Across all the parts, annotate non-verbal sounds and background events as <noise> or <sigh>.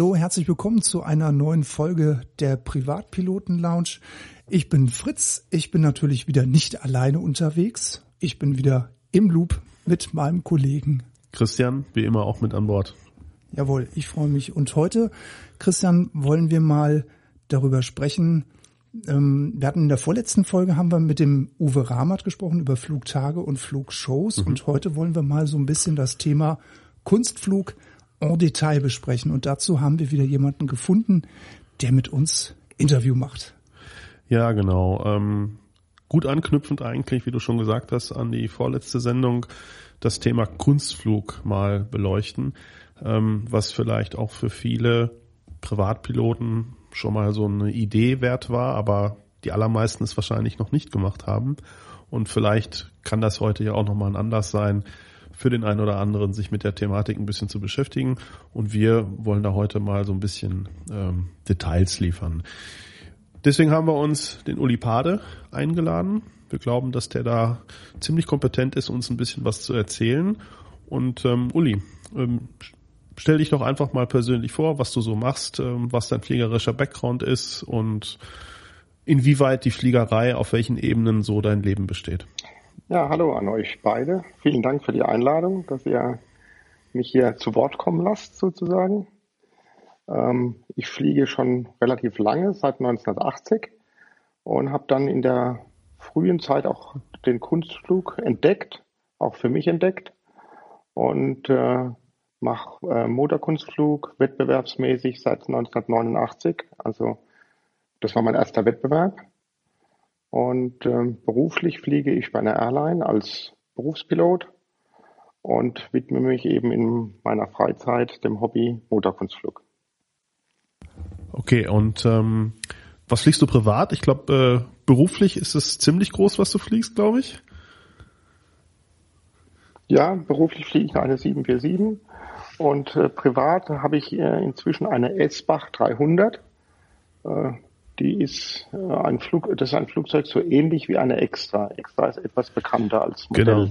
Hallo, herzlich willkommen zu einer neuen Folge der Privatpiloten Lounge. Ich bin Fritz. Ich bin natürlich wieder nicht alleine unterwegs. Ich bin wieder im Loop mit meinem Kollegen Christian, wie immer auch mit an Bord. Jawohl, ich freue mich. Und heute, Christian, wollen wir mal darüber sprechen. Ähm, wir hatten in der vorletzten Folge haben wir mit dem Uwe Ramat gesprochen über Flugtage und Flugshows. Mhm. Und heute wollen wir mal so ein bisschen das Thema Kunstflug en Detail besprechen. Und dazu haben wir wieder jemanden gefunden, der mit uns Interview macht. Ja, genau. Ähm, gut anknüpfend eigentlich, wie du schon gesagt hast, an die vorletzte Sendung das Thema Kunstflug mal beleuchten, ähm, was vielleicht auch für viele Privatpiloten schon mal so eine Idee wert war, aber die allermeisten es wahrscheinlich noch nicht gemacht haben. Und vielleicht kann das heute ja auch nochmal ein Anlass sein, für den einen oder anderen, sich mit der Thematik ein bisschen zu beschäftigen. Und wir wollen da heute mal so ein bisschen ähm, Details liefern. Deswegen haben wir uns den Uli Pade eingeladen. Wir glauben, dass der da ziemlich kompetent ist, uns ein bisschen was zu erzählen. Und ähm, Uli, ähm, stell dich doch einfach mal persönlich vor, was du so machst, ähm, was dein fliegerischer Background ist und inwieweit die Fliegerei auf welchen Ebenen so dein Leben besteht. Ja, hallo an euch beide. Vielen Dank für die Einladung, dass ihr mich hier zu Wort kommen lasst, sozusagen. Ähm, ich fliege schon relativ lange, seit 1980, und habe dann in der frühen Zeit auch den Kunstflug entdeckt, auch für mich entdeckt, und äh, mache äh, Motorkunstflug wettbewerbsmäßig seit 1989. Also das war mein erster Wettbewerb. Und ähm, beruflich fliege ich bei einer Airline als Berufspilot und widme mich eben in meiner Freizeit dem Hobby Motorkunstflug. Okay, und ähm, was fliegst du privat? Ich glaube, äh, beruflich ist es ziemlich groß, was du fliegst, glaube ich. Ja, beruflich fliege ich eine 747 und äh, privat habe ich äh, inzwischen eine S-Bach 300. Die ist äh, ein Flug, das ist ein Flugzeug so ähnlich wie eine Extra. Extra ist etwas bekannter als Modell. Genau.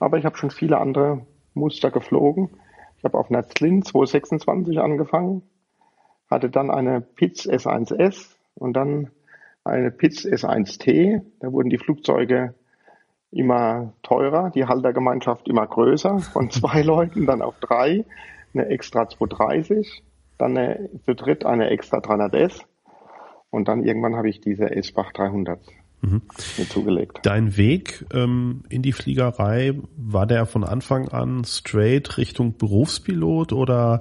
Aber ich habe schon viele andere Muster geflogen. Ich habe auf einer Zlin 226 angefangen, hatte dann eine Pitz S1S und dann eine Pitz S1T. Da wurden die Flugzeuge immer teurer, die Haltergemeinschaft immer größer, von <laughs> zwei Leuten dann auf drei, eine Extra 230, dann eine, zu dritt eine Extra 300S und dann irgendwann habe ich diese S-Bach 300 mhm. mir zugelegt. Dein Weg ähm, in die Fliegerei, war der von Anfang an straight Richtung Berufspilot oder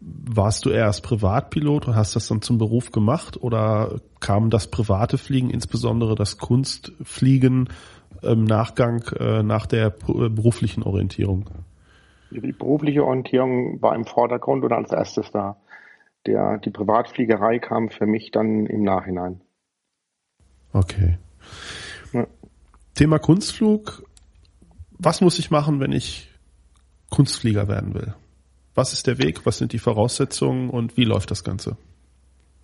warst du erst Privatpilot und hast das dann zum Beruf gemacht oder kam das private Fliegen, insbesondere das Kunstfliegen im Nachgang äh, nach der äh, beruflichen Orientierung? Die berufliche Orientierung war im Vordergrund und als erstes da der, die Privatfliegerei kam für mich dann im Nachhinein. Okay. Ja. Thema Kunstflug. Was muss ich machen, wenn ich Kunstflieger werden will? Was ist der Weg? Was sind die Voraussetzungen und wie läuft das Ganze?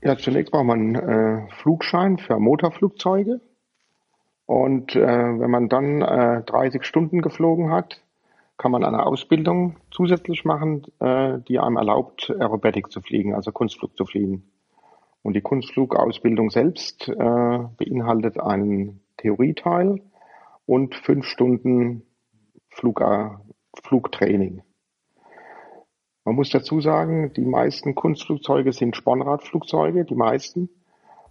Ja, zunächst braucht man äh, Flugschein für Motorflugzeuge. Und äh, wenn man dann äh, 30 Stunden geflogen hat, kann man eine Ausbildung zusätzlich machen, äh, die einem erlaubt, Aerobatic zu fliegen, also Kunstflug zu fliegen. Und die Kunstflugausbildung selbst äh, beinhaltet einen Theorieteil und fünf Stunden Flug, äh, Flugtraining. Man muss dazu sagen, die meisten Kunstflugzeuge sind Spornradflugzeuge, die meisten.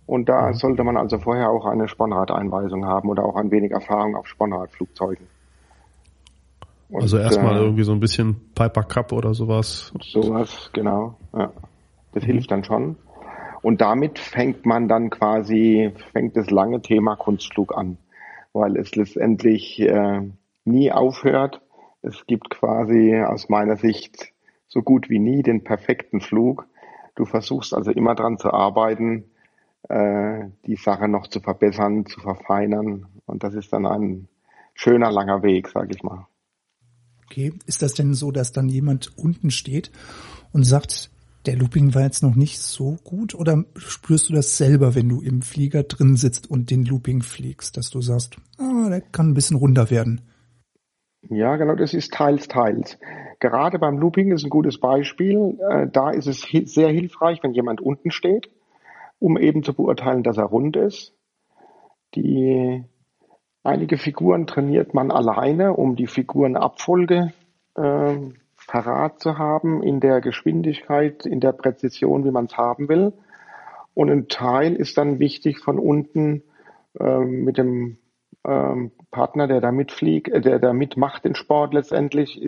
Und da mhm. sollte man also vorher auch eine Spornradeinweisung haben oder auch ein wenig Erfahrung auf Spornradflugzeugen. Und, also erstmal äh, irgendwie so ein bisschen Piper Cup oder sowas. Sowas, genau. Ja. Das mhm. hilft dann schon. Und damit fängt man dann quasi, fängt das lange Thema Kunstflug an, weil es letztendlich äh, nie aufhört. Es gibt quasi aus meiner Sicht so gut wie nie den perfekten Flug. Du versuchst also immer dran zu arbeiten, äh, die Sache noch zu verbessern, zu verfeinern. Und das ist dann ein schöner, langer Weg, sag ich mal. Okay, ist das denn so, dass dann jemand unten steht und sagt, der Looping war jetzt noch nicht so gut oder spürst du das selber, wenn du im Flieger drin sitzt und den Looping fliegst, dass du sagst, ah, der kann ein bisschen runder werden? Ja, genau, das ist teils, teils. gerade beim Looping ist ein gutes Beispiel. Äh, da ist es sehr hilfreich, wenn jemand unten steht, um eben zu beurteilen, dass er rund ist. Die einige Figuren trainiert man alleine, um die Figurenabfolge äh, parat zu haben in der Geschwindigkeit, in der Präzision, wie man es haben will. Und ein Teil ist dann wichtig von unten äh, mit dem ähm, Partner, der da mitfliegt, äh, der da mitmacht den Sport letztendlich,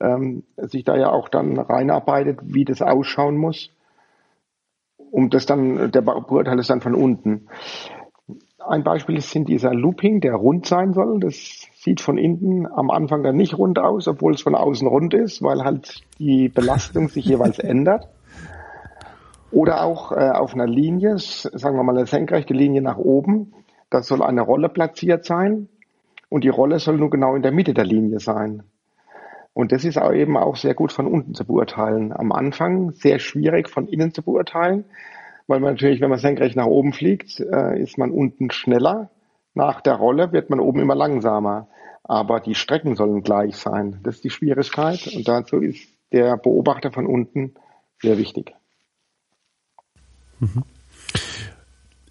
ähm, sich da ja auch dann reinarbeitet, wie das ausschauen muss. Um das dann, der beurteilt es dann von unten. Ein Beispiel sind dieser Looping, der rund sein soll. Das sieht von innen am Anfang dann nicht rund aus, obwohl es von außen rund ist, weil halt die Belastung sich jeweils <laughs> ändert. Oder auch äh, auf einer Linie, sagen wir mal eine senkrechte Linie nach oben, da soll eine Rolle platziert sein und die Rolle soll nur genau in der Mitte der Linie sein. Und das ist auch eben auch sehr gut von unten zu beurteilen. Am Anfang sehr schwierig von innen zu beurteilen, weil man natürlich, wenn man senkrecht nach oben fliegt, äh, ist man unten schneller. Nach der Rolle wird man oben immer langsamer. Aber die Strecken sollen gleich sein. Das ist die Schwierigkeit. Und dazu ist der Beobachter von unten sehr wichtig. Mhm.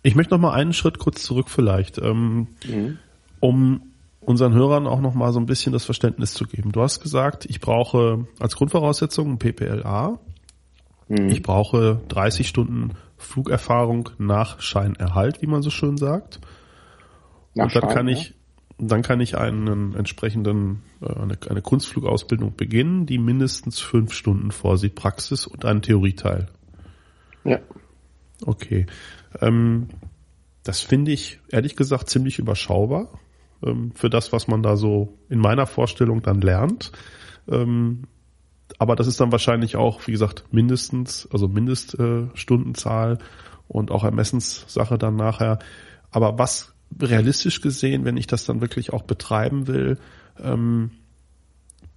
Ich möchte noch mal einen Schritt kurz zurück vielleicht, ähm, mhm. um unseren Hörern auch noch mal so ein bisschen das Verständnis zu geben. Du hast gesagt, ich brauche als Grundvoraussetzung ein PPLA. Mhm. Ich brauche 30 Stunden Flugerfahrung nach Scheinerhalt, wie man so schön sagt. Nach Und dann Schein, kann ich, ja. dann kann ich einen entsprechenden, äh, eine, eine Kunstflugausbildung beginnen, die mindestens fünf Stunden vorsieht, Praxis und einen Theorieteil. Ja. Okay. Ähm, das finde ich ehrlich gesagt ziemlich überschaubar ähm, für das, was man da so in meiner Vorstellung dann lernt. Ähm, aber das ist dann wahrscheinlich auch, wie gesagt, mindestens, also Mindeststundenzahl äh, und auch Ermessenssache dann nachher. Aber was realistisch gesehen, wenn ich das dann wirklich auch betreiben will, ähm,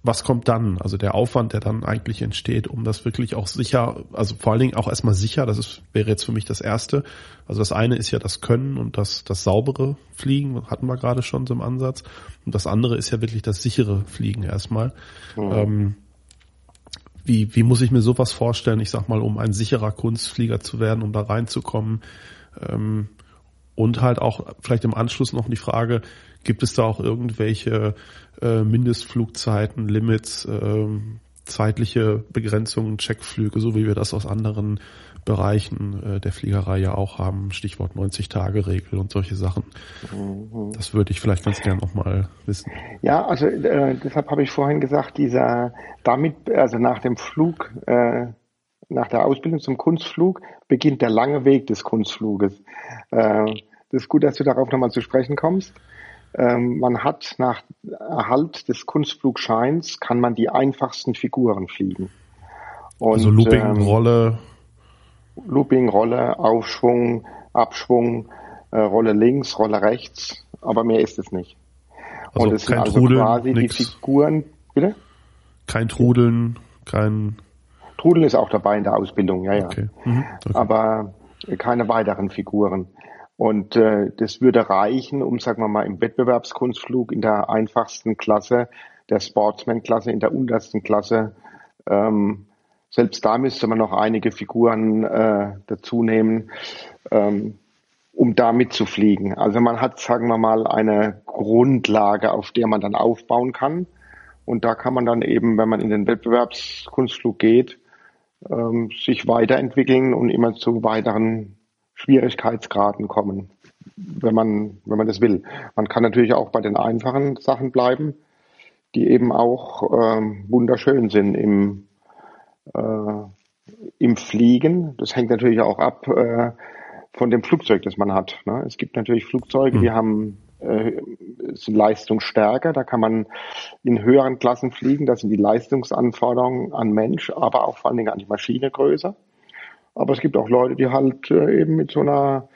was kommt dann? Also der Aufwand, der dann eigentlich entsteht, um das wirklich auch sicher, also vor allen Dingen auch erstmal sicher, das ist, wäre jetzt für mich das Erste. Also das eine ist ja das Können und das, das saubere Fliegen, hatten wir gerade schon so im Ansatz. Und das andere ist ja wirklich das sichere Fliegen erstmal. Mhm. Ähm, wie, wie muss ich mir sowas vorstellen, ich sag mal, um ein sicherer Kunstflieger zu werden, um da reinzukommen? Ähm, und halt auch vielleicht im Anschluss noch die Frage, gibt es da auch irgendwelche äh, Mindestflugzeiten, Limits, äh, zeitliche Begrenzungen, Checkflüge, so wie wir das aus anderen Bereichen äh, der Fliegerei ja auch haben, Stichwort 90-Tage-Regel und solche Sachen. Mhm. Das würde ich vielleicht ganz gern nochmal wissen. Ja, also äh, deshalb habe ich vorhin gesagt, dieser damit, also nach dem Flug, äh, nach der Ausbildung zum Kunstflug beginnt der lange Weg des Kunstfluges. Äh, das ist gut, dass du darauf nochmal zu sprechen kommst. Ähm, man hat nach Erhalt des Kunstflugscheins kann man die einfachsten Figuren fliegen. Und, also Looping, ähm, Rolle. Looping, Rolle, Aufschwung, Abschwung, äh, Rolle links, Rolle rechts, aber mehr ist es nicht. Also Und es sind also Trudeln, quasi nix. die Figuren, bitte? Kein Trudeln, kein. Trudeln ist auch dabei in der Ausbildung, ja, ja. Okay. Mhm, okay. Aber keine weiteren Figuren. Und äh, das würde reichen, um, sagen wir mal, im Wettbewerbskunstflug in der einfachsten Klasse, der Sportsman-Klasse, in der untersten Klasse, ähm, selbst da müsste man noch einige Figuren äh, dazu nehmen, ähm, um da mitzufliegen. Also man hat, sagen wir mal, eine Grundlage, auf der man dann aufbauen kann. Und da kann man dann eben, wenn man in den Wettbewerbskunstflug geht, ähm, sich weiterentwickeln und immer zu weiteren Schwierigkeitsgraden kommen, wenn man, wenn man das will. Man kann natürlich auch bei den einfachen Sachen bleiben, die eben auch ähm, wunderschön sind im, äh, im Fliegen. Das hängt natürlich auch ab äh, von dem Flugzeug, das man hat. Ne? Es gibt natürlich Flugzeuge, die hm. haben äh, sind leistungsstärker, da kann man in höheren Klassen fliegen, da sind die Leistungsanforderungen an Mensch, aber auch vor allen Dingen an die Maschine größer. Aber es gibt auch Leute, die halt äh, eben mit so einer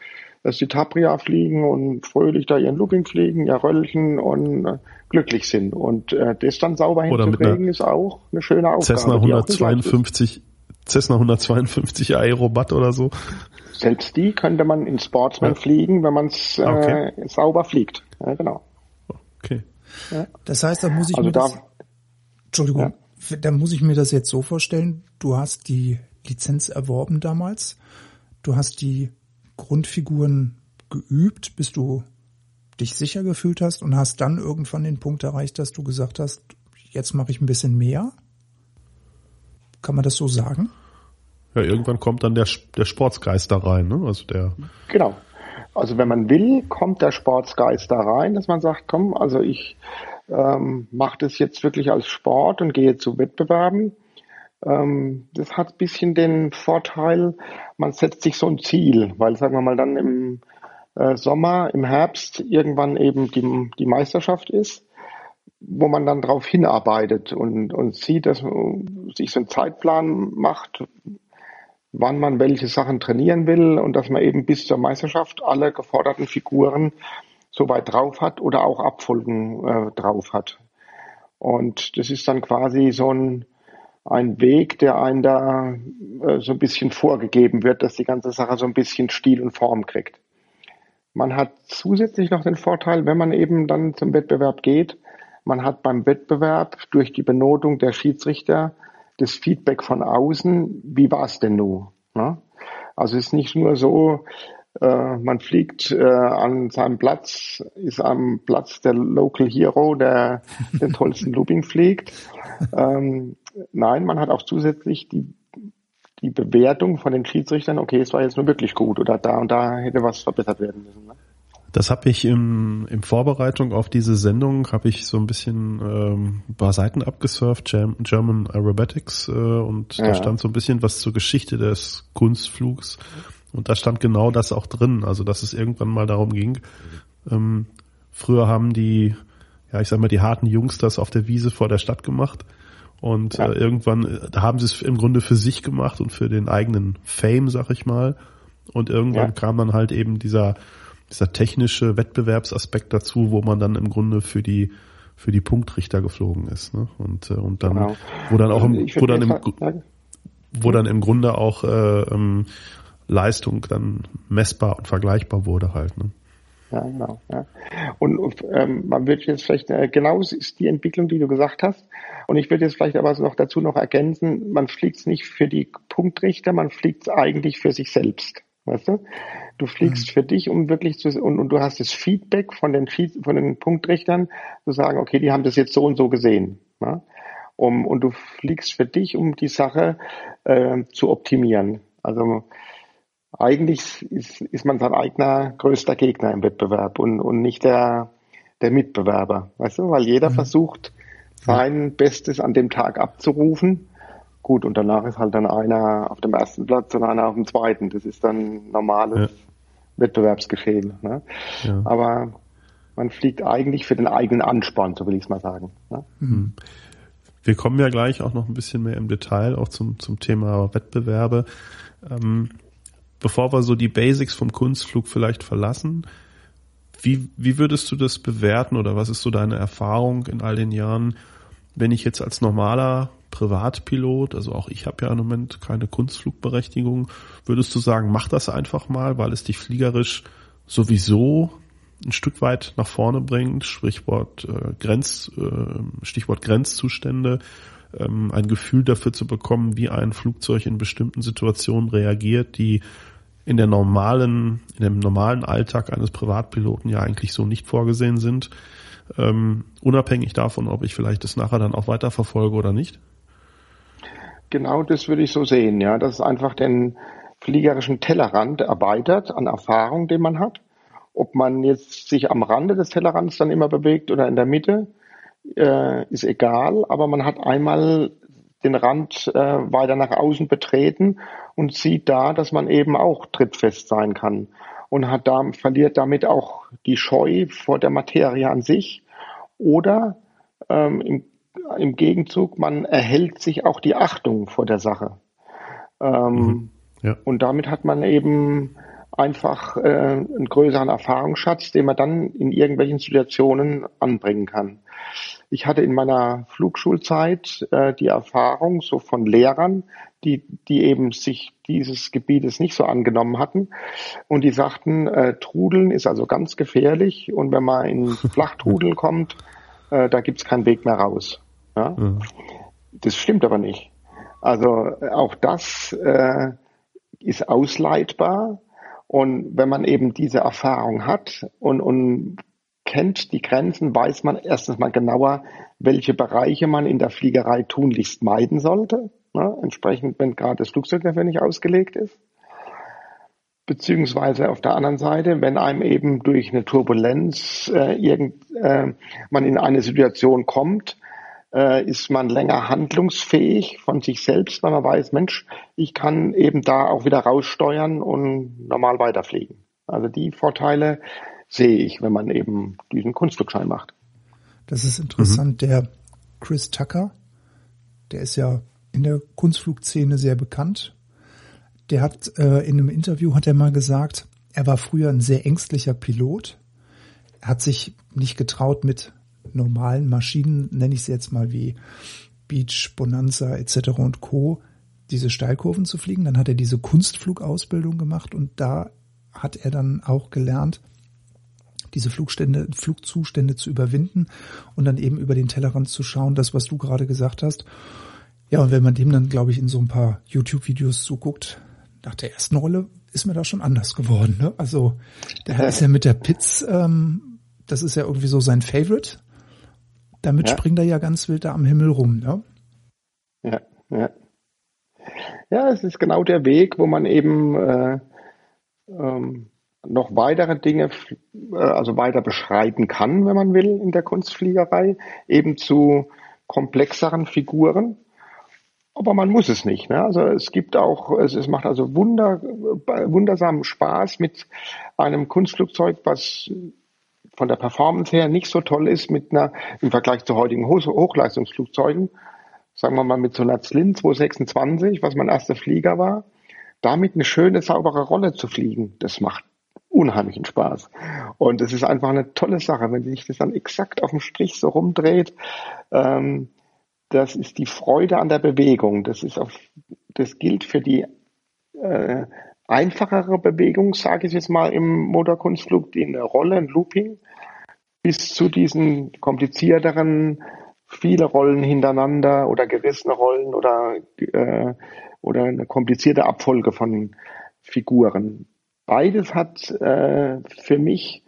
dass die Tapria fliegen und fröhlich da ihren Looping fliegen, ihr Röllchen und äh, glücklich sind. Und äh, das dann sauber hinzukriegen, ist auch eine schöne Aufgabe. Cessna 152, Cessna 152 Aerobat oder so. Selbst die könnte man in Sportsman ja. fliegen, wenn man es äh, okay. sauber fliegt. Ja, genau. Okay. Ja. Das heißt, da muss ich also mir da, das, Entschuldigung, dann muss ich mir das jetzt so vorstellen, du hast die Lizenz erworben damals, du hast die Grundfiguren geübt, bis du dich sicher gefühlt hast und hast dann irgendwann den Punkt erreicht, dass du gesagt hast, jetzt mache ich ein bisschen mehr? Kann man das so sagen? Ja, irgendwann kommt dann der, der Sportsgeist da rein, ne? Also der. Genau. Also wenn man will, kommt der Sportsgeist da rein, dass man sagt, komm, also ich ähm, mache das jetzt wirklich als Sport und gehe zu Wettbewerben. Ähm, das hat ein bisschen den Vorteil, man setzt sich so ein Ziel, weil sagen wir mal dann im äh, Sommer, im Herbst irgendwann eben die, die Meisterschaft ist, wo man dann darauf hinarbeitet und, und sieht, dass man sich so einen Zeitplan macht, wann man welche Sachen trainieren will und dass man eben bis zur Meisterschaft alle geforderten Figuren so weit drauf hat oder auch Abfolgen äh, drauf hat. Und das ist dann quasi so ein, ein Weg, der einem da äh, so ein bisschen vorgegeben wird, dass die ganze Sache so ein bisschen Stil und Form kriegt. Man hat zusätzlich noch den Vorteil, wenn man eben dann zum Wettbewerb geht, man hat beim Wettbewerb durch die Benotung der Schiedsrichter das Feedback von außen, wie war es denn nun? Ne? Also es ist nicht nur so, äh, man fliegt äh, an seinem Platz, ist am Platz der Local Hero, der <laughs> den tollsten Looping fliegt. Ähm, nein, man hat auch zusätzlich die, die Bewertung von den Schiedsrichtern, okay, es war jetzt nur wirklich gut oder da und da hätte was verbessert werden müssen. Ne? Das habe ich im, im Vorbereitung auf diese Sendung habe ich so ein bisschen ähm, ein paar Seiten abgesurft, German Aerobatics äh, und ja. da stand so ein bisschen was zur Geschichte des Kunstflugs und da stand genau das auch drin, also dass es irgendwann mal darum ging. Ähm, früher haben die, ja ich sag mal, die harten Jungs das auf der Wiese vor der Stadt gemacht und ja. äh, irgendwann, äh, haben sie es im Grunde für sich gemacht und für den eigenen Fame, sag ich mal. Und irgendwann ja. kam dann halt eben dieser dieser technische Wettbewerbsaspekt dazu, wo man dann im Grunde für die für die Punktrichter geflogen ist, ne? Und äh, und dann genau. wo dann auch im, wo dann im wo dann im Grunde auch äh, ähm, Leistung dann messbar und vergleichbar wurde halt. Ne? Ja, genau. Ja. Und ähm, man wird jetzt vielleicht, äh, genau ist die Entwicklung, die du gesagt hast. Und ich würde jetzt vielleicht aber noch dazu noch ergänzen, man fliegt es nicht für die Punktrichter, man fliegt es eigentlich für sich selbst. Weißt du? Du fliegst mhm. für dich, um wirklich zu, und, und du hast das Feedback von den, von den Punktrichtern, zu sagen, okay, die haben das jetzt so und so gesehen. Ja? Um, und du fliegst für dich, um die Sache äh, zu optimieren. Also eigentlich ist, ist man sein eigener größter Gegner im Wettbewerb und, und nicht der, der Mitbewerber. Weißt du, weil jeder mhm. versucht, sein Bestes an dem Tag abzurufen Gut, und danach ist halt dann einer auf dem ersten Platz und einer auf dem zweiten. Das ist dann normales ja. Wettbewerbsgeschehen. Ne? Ja. Aber man fliegt eigentlich für den eigenen Ansporn, so will ich es mal sagen. Ne? Mhm. Wir kommen ja gleich auch noch ein bisschen mehr im Detail auch zum, zum Thema Wettbewerbe. Ähm, bevor wir so die Basics vom Kunstflug vielleicht verlassen, wie, wie würdest du das bewerten oder was ist so deine Erfahrung in all den Jahren, wenn ich jetzt als normaler Privatpilot, also auch ich habe ja im Moment keine Kunstflugberechtigung, würdest du sagen, mach das einfach mal, weil es dich fliegerisch sowieso ein Stück weit nach vorne bringt, Sprichwort äh, Grenz, äh, Stichwort Grenzzustände, ähm, ein Gefühl dafür zu bekommen, wie ein Flugzeug in bestimmten Situationen reagiert, die in der normalen, in dem normalen Alltag eines Privatpiloten ja eigentlich so nicht vorgesehen sind, ähm, unabhängig davon, ob ich vielleicht das nachher dann auch weiterverfolge oder nicht? Genau das würde ich so sehen, ja, dass es einfach den fliegerischen Tellerrand erweitert an Erfahrung, den man hat. Ob man jetzt sich am Rande des Tellerrands dann immer bewegt oder in der Mitte, äh, ist egal, aber man hat einmal den Rand äh, weiter nach außen betreten und sieht da, dass man eben auch trittfest sein kann und hat da, verliert damit auch die Scheu vor der Materie an sich oder ähm, im im Gegenzug, man erhält sich auch die Achtung vor der Sache. Ähm, mhm. ja. Und damit hat man eben einfach äh, einen größeren Erfahrungsschatz, den man dann in irgendwelchen Situationen anbringen kann. Ich hatte in meiner Flugschulzeit äh, die Erfahrung so von Lehrern, die, die eben sich dieses Gebietes nicht so angenommen hatten und die sagten, äh, Trudeln ist also ganz gefährlich und wenn man in <laughs> Flachtrudeln kommt, äh, da gibt's keinen Weg mehr raus. Ja? Mhm. Das stimmt aber nicht. Also auch das äh, ist ausleitbar. Und wenn man eben diese Erfahrung hat und, und kennt die Grenzen, weiß man erstens mal genauer, welche Bereiche man in der Fliegerei tunlichst meiden sollte. Ne? Entsprechend, wenn gerade das Flugzeug dafür nicht ausgelegt ist. Beziehungsweise auf der anderen Seite, wenn einem eben durch eine Turbulenz äh, irgend, äh, man in eine Situation kommt, äh, ist man länger handlungsfähig von sich selbst, weil man weiß, Mensch, ich kann eben da auch wieder raussteuern und normal weiterfliegen. Also die Vorteile sehe ich, wenn man eben diesen Kunstflugschein macht. Das ist interessant. Mhm. Der Chris Tucker, der ist ja in der Kunstflugszene sehr bekannt. Der hat äh, in einem Interview hat er mal gesagt, er war früher ein sehr ängstlicher Pilot. Er hat sich nicht getraut, mit normalen Maschinen, nenne ich sie jetzt mal wie Beach, Bonanza etc. und Co., diese Steilkurven zu fliegen. Dann hat er diese Kunstflugausbildung gemacht und da hat er dann auch gelernt, diese Flugstände, Flugzustände zu überwinden und dann eben über den Tellerrand zu schauen, das, was du gerade gesagt hast. Ja, und wenn man dem dann, glaube ich, in so ein paar YouTube-Videos zuguckt, nach der ersten Rolle ist mir da schon anders geworden. Ne? Also der ist ja mit der Pitz, ähm, das ist ja irgendwie so sein Favorite. Damit ja. springt er ja ganz wild da am Himmel rum. Ne? Ja, ja. Ja, es ist genau der Weg, wo man eben äh, ähm, noch weitere Dinge, äh, also weiter beschreiten kann, wenn man will, in der Kunstfliegerei, eben zu komplexeren Figuren. Aber man muss es nicht. Ne? Also es gibt auch, es, es macht also wunder, wundersamen Spaß mit einem Kunstflugzeug, was von der Performance her nicht so toll ist mit einer, im Vergleich zu heutigen Hochleistungsflugzeugen, sagen wir mal mit so einer Zlin 226, was mein erster Flieger war, damit eine schöne, saubere Rolle zu fliegen, das macht unheimlichen Spaß. Und es ist einfach eine tolle Sache, wenn sich das dann exakt auf dem Strich so rumdreht. Ähm, das ist die Freude an der Bewegung. Das ist auf, das gilt für die äh, einfachere Bewegung, sage ich jetzt mal, im Motorkunstflug, die eine Rolle, ein Looping, bis zu diesen komplizierteren, viele Rollen hintereinander oder gerissene Rollen oder, äh, oder eine komplizierte Abfolge von Figuren beides hat äh, für mich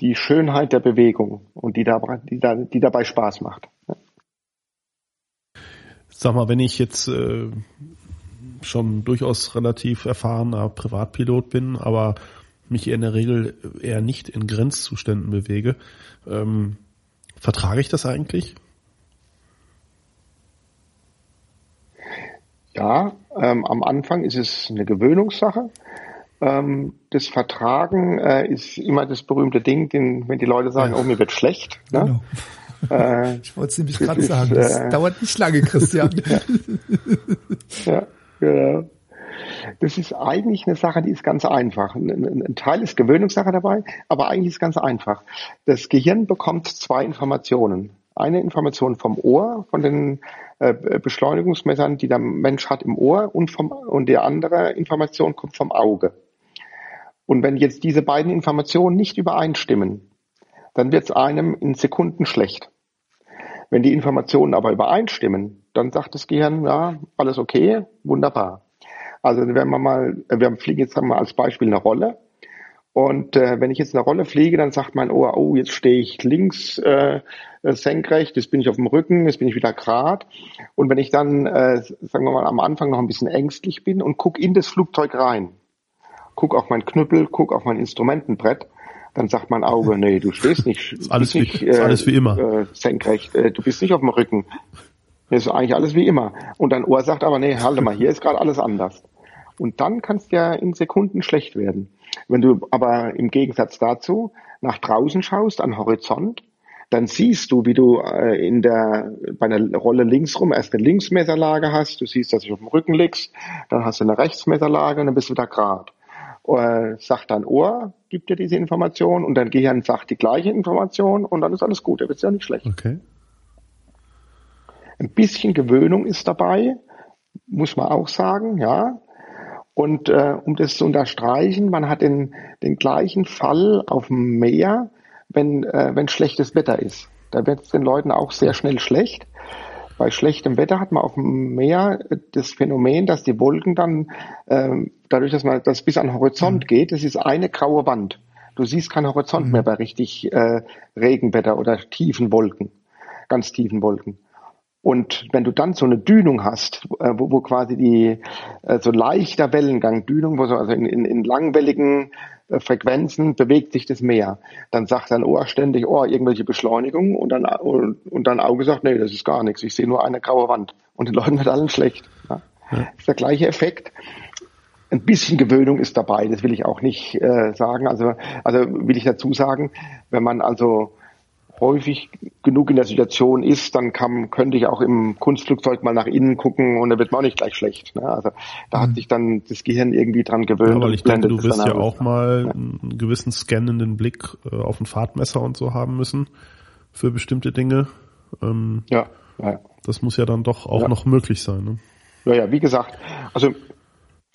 die Schönheit der Bewegung und die, da, die, da, die dabei Spaß macht. Sag mal, wenn ich jetzt äh, schon durchaus relativ erfahrener Privatpilot bin, aber mich in der Regel eher nicht in Grenzzuständen bewege, ähm, vertrage ich das eigentlich? Ja, ähm, am Anfang ist es eine Gewöhnungssache. Ähm, das Vertragen äh, ist immer das berühmte Ding, den, wenn die Leute sagen, ja. oh, mir wird schlecht. Ne? Genau. Äh, <laughs> ich wollte es nämlich gerade sagen, das äh, dauert nicht lange, Christian. <laughs> ja. ja, genau. Das ist eigentlich eine Sache, die ist ganz einfach. Ein, ein, Teil ist Gewöhnungssache dabei, aber eigentlich ist es ganz einfach. Das Gehirn bekommt zwei Informationen. Eine Information vom Ohr, von den äh, Beschleunigungsmessern, die der Mensch hat im Ohr, und, vom, und die andere Information kommt vom Auge. Und wenn jetzt diese beiden Informationen nicht übereinstimmen, dann wird es einem in Sekunden schlecht. Wenn die Informationen aber übereinstimmen, dann sagt das Gehirn, ja, alles okay, wunderbar. Also wenn wir mal, wir fliegen jetzt mal als Beispiel eine Rolle. Und äh, wenn ich jetzt eine Rolle fliege, dann sagt mein Ohr, oh, jetzt stehe ich links äh, senkrecht, jetzt bin ich auf dem Rücken, jetzt bin ich wieder grad. Und wenn ich dann, äh, sagen wir mal, am Anfang noch ein bisschen ängstlich bin und gucke in das Flugzeug rein, guck auf mein Knüppel, guck auf mein Instrumentenbrett, dann sagt mein Auge, <laughs> nee, du stehst nicht, ist alles, nicht wie, äh, alles wie immer. Äh, senkrecht, äh, du bist nicht auf dem Rücken. Das ist eigentlich alles wie immer. Und dein Ohr sagt aber, nee, halte mal, hier ist gerade alles anders. Und dann kannst du ja in Sekunden schlecht werden. Wenn du aber im Gegensatz dazu nach draußen schaust, an Horizont, dann siehst du, wie du äh, in der, bei einer Rolle linksrum erst eine Linksmesserlage hast, du siehst, dass du auf dem Rücken liegst, dann hast du eine Rechtsmesserlage und dann bist du wieder grad äh, sagt dein Ohr, gibt dir diese Information und dein Gehirn sagt die gleiche Information und dann ist alles gut, da wird es ja nicht schlecht. Okay. Ein bisschen Gewöhnung ist dabei, muss man auch sagen, ja. Und äh, um das zu unterstreichen, man hat den, den gleichen Fall auf dem Meer, wenn, äh, wenn schlechtes Wetter ist. Da wird es den Leuten auch sehr schnell schlecht. Bei schlechtem Wetter hat man auf dem Meer das Phänomen, dass die Wolken dann, ähm, dadurch, dass man das bis an den Horizont mhm. geht, das ist eine graue Wand. Du siehst keinen Horizont mhm. mehr bei richtig äh, Regenwetter oder tiefen Wolken, ganz tiefen Wolken. Und wenn du dann so eine Dünung hast, äh, wo, wo quasi die äh, so leichter Wellengang, Dünung, wo so also in, in, in langwelligen äh, Frequenzen bewegt sich das Meer, dann sagt dein Ohr ständig, oh, irgendwelche Beschleunigung und dann und, und dein Auge sagt, nee, das ist gar nichts, ich sehe nur eine graue Wand und den Leuten wird allen schlecht. Ja? Ja. Das ist der gleiche Effekt. Ein bisschen Gewöhnung ist dabei, das will ich auch nicht äh, sagen. Also, also will ich dazu sagen, wenn man also häufig genug in der Situation ist, dann kann, könnte ich auch im Kunstflugzeug mal nach innen gucken und da wird man auch nicht gleich schlecht. Ne? Also da hat mhm. sich dann das Gehirn irgendwie dran gewöhnt. Ja, weil ich denke, du wirst ja auch mal ja. einen gewissen scannenden Blick äh, auf ein Fahrtmesser und so haben müssen für bestimmte Dinge. Ähm, ja, ja. Das muss ja dann doch auch ja. noch möglich sein. Ne? Ja, ja, wie gesagt, also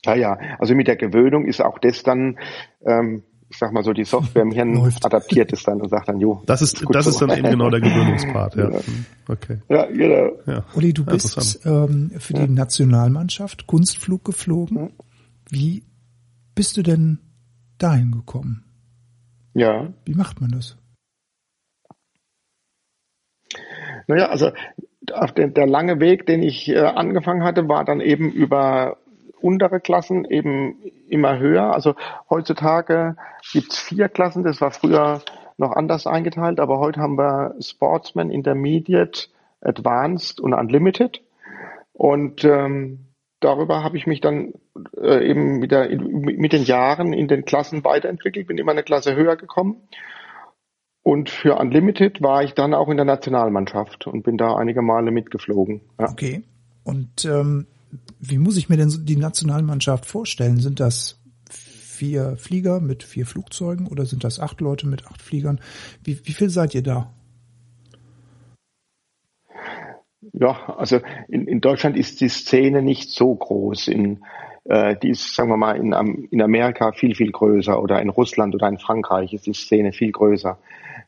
ja, ja, also mit der Gewöhnung ist auch das dann ähm, ich sag mal so, die Software im Hirn <laughs> Läuft. adaptiert es dann und sagt dann, jo. Das ist, das so. ist dann eben genau der Gewöhnungspart, ja. <laughs> ja. Okay. Ja, genau. Ja. Uli, du bist ähm, für die Nationalmannschaft Kunstflug geflogen. Wie bist du denn dahin gekommen? Ja. Wie macht man das? Naja, also auf den, der lange Weg, den ich äh, angefangen hatte, war dann eben über untere Klassen eben immer höher. Also heutzutage gibt's vier Klassen, das war früher noch anders eingeteilt, aber heute haben wir Sportsman, Intermediate, Advanced und Unlimited. Und ähm, darüber habe ich mich dann äh, eben wieder in, mit den Jahren in den Klassen weiterentwickelt, bin immer eine Klasse höher gekommen. Und für Unlimited war ich dann auch in der Nationalmannschaft und bin da einige Male mitgeflogen. Ja. Okay. Und ähm, wie muss ich mir denn die Nationalmannschaft vorstellen? Sind das vier Flieger mit vier Flugzeugen oder sind das acht Leute mit acht Fliegern? Wie, wie viel seid ihr da? Ja, also in, in Deutschland ist die Szene nicht so groß. In, äh, die ist, sagen wir mal, in, in Amerika viel, viel größer oder in Russland oder in Frankreich ist die Szene viel größer.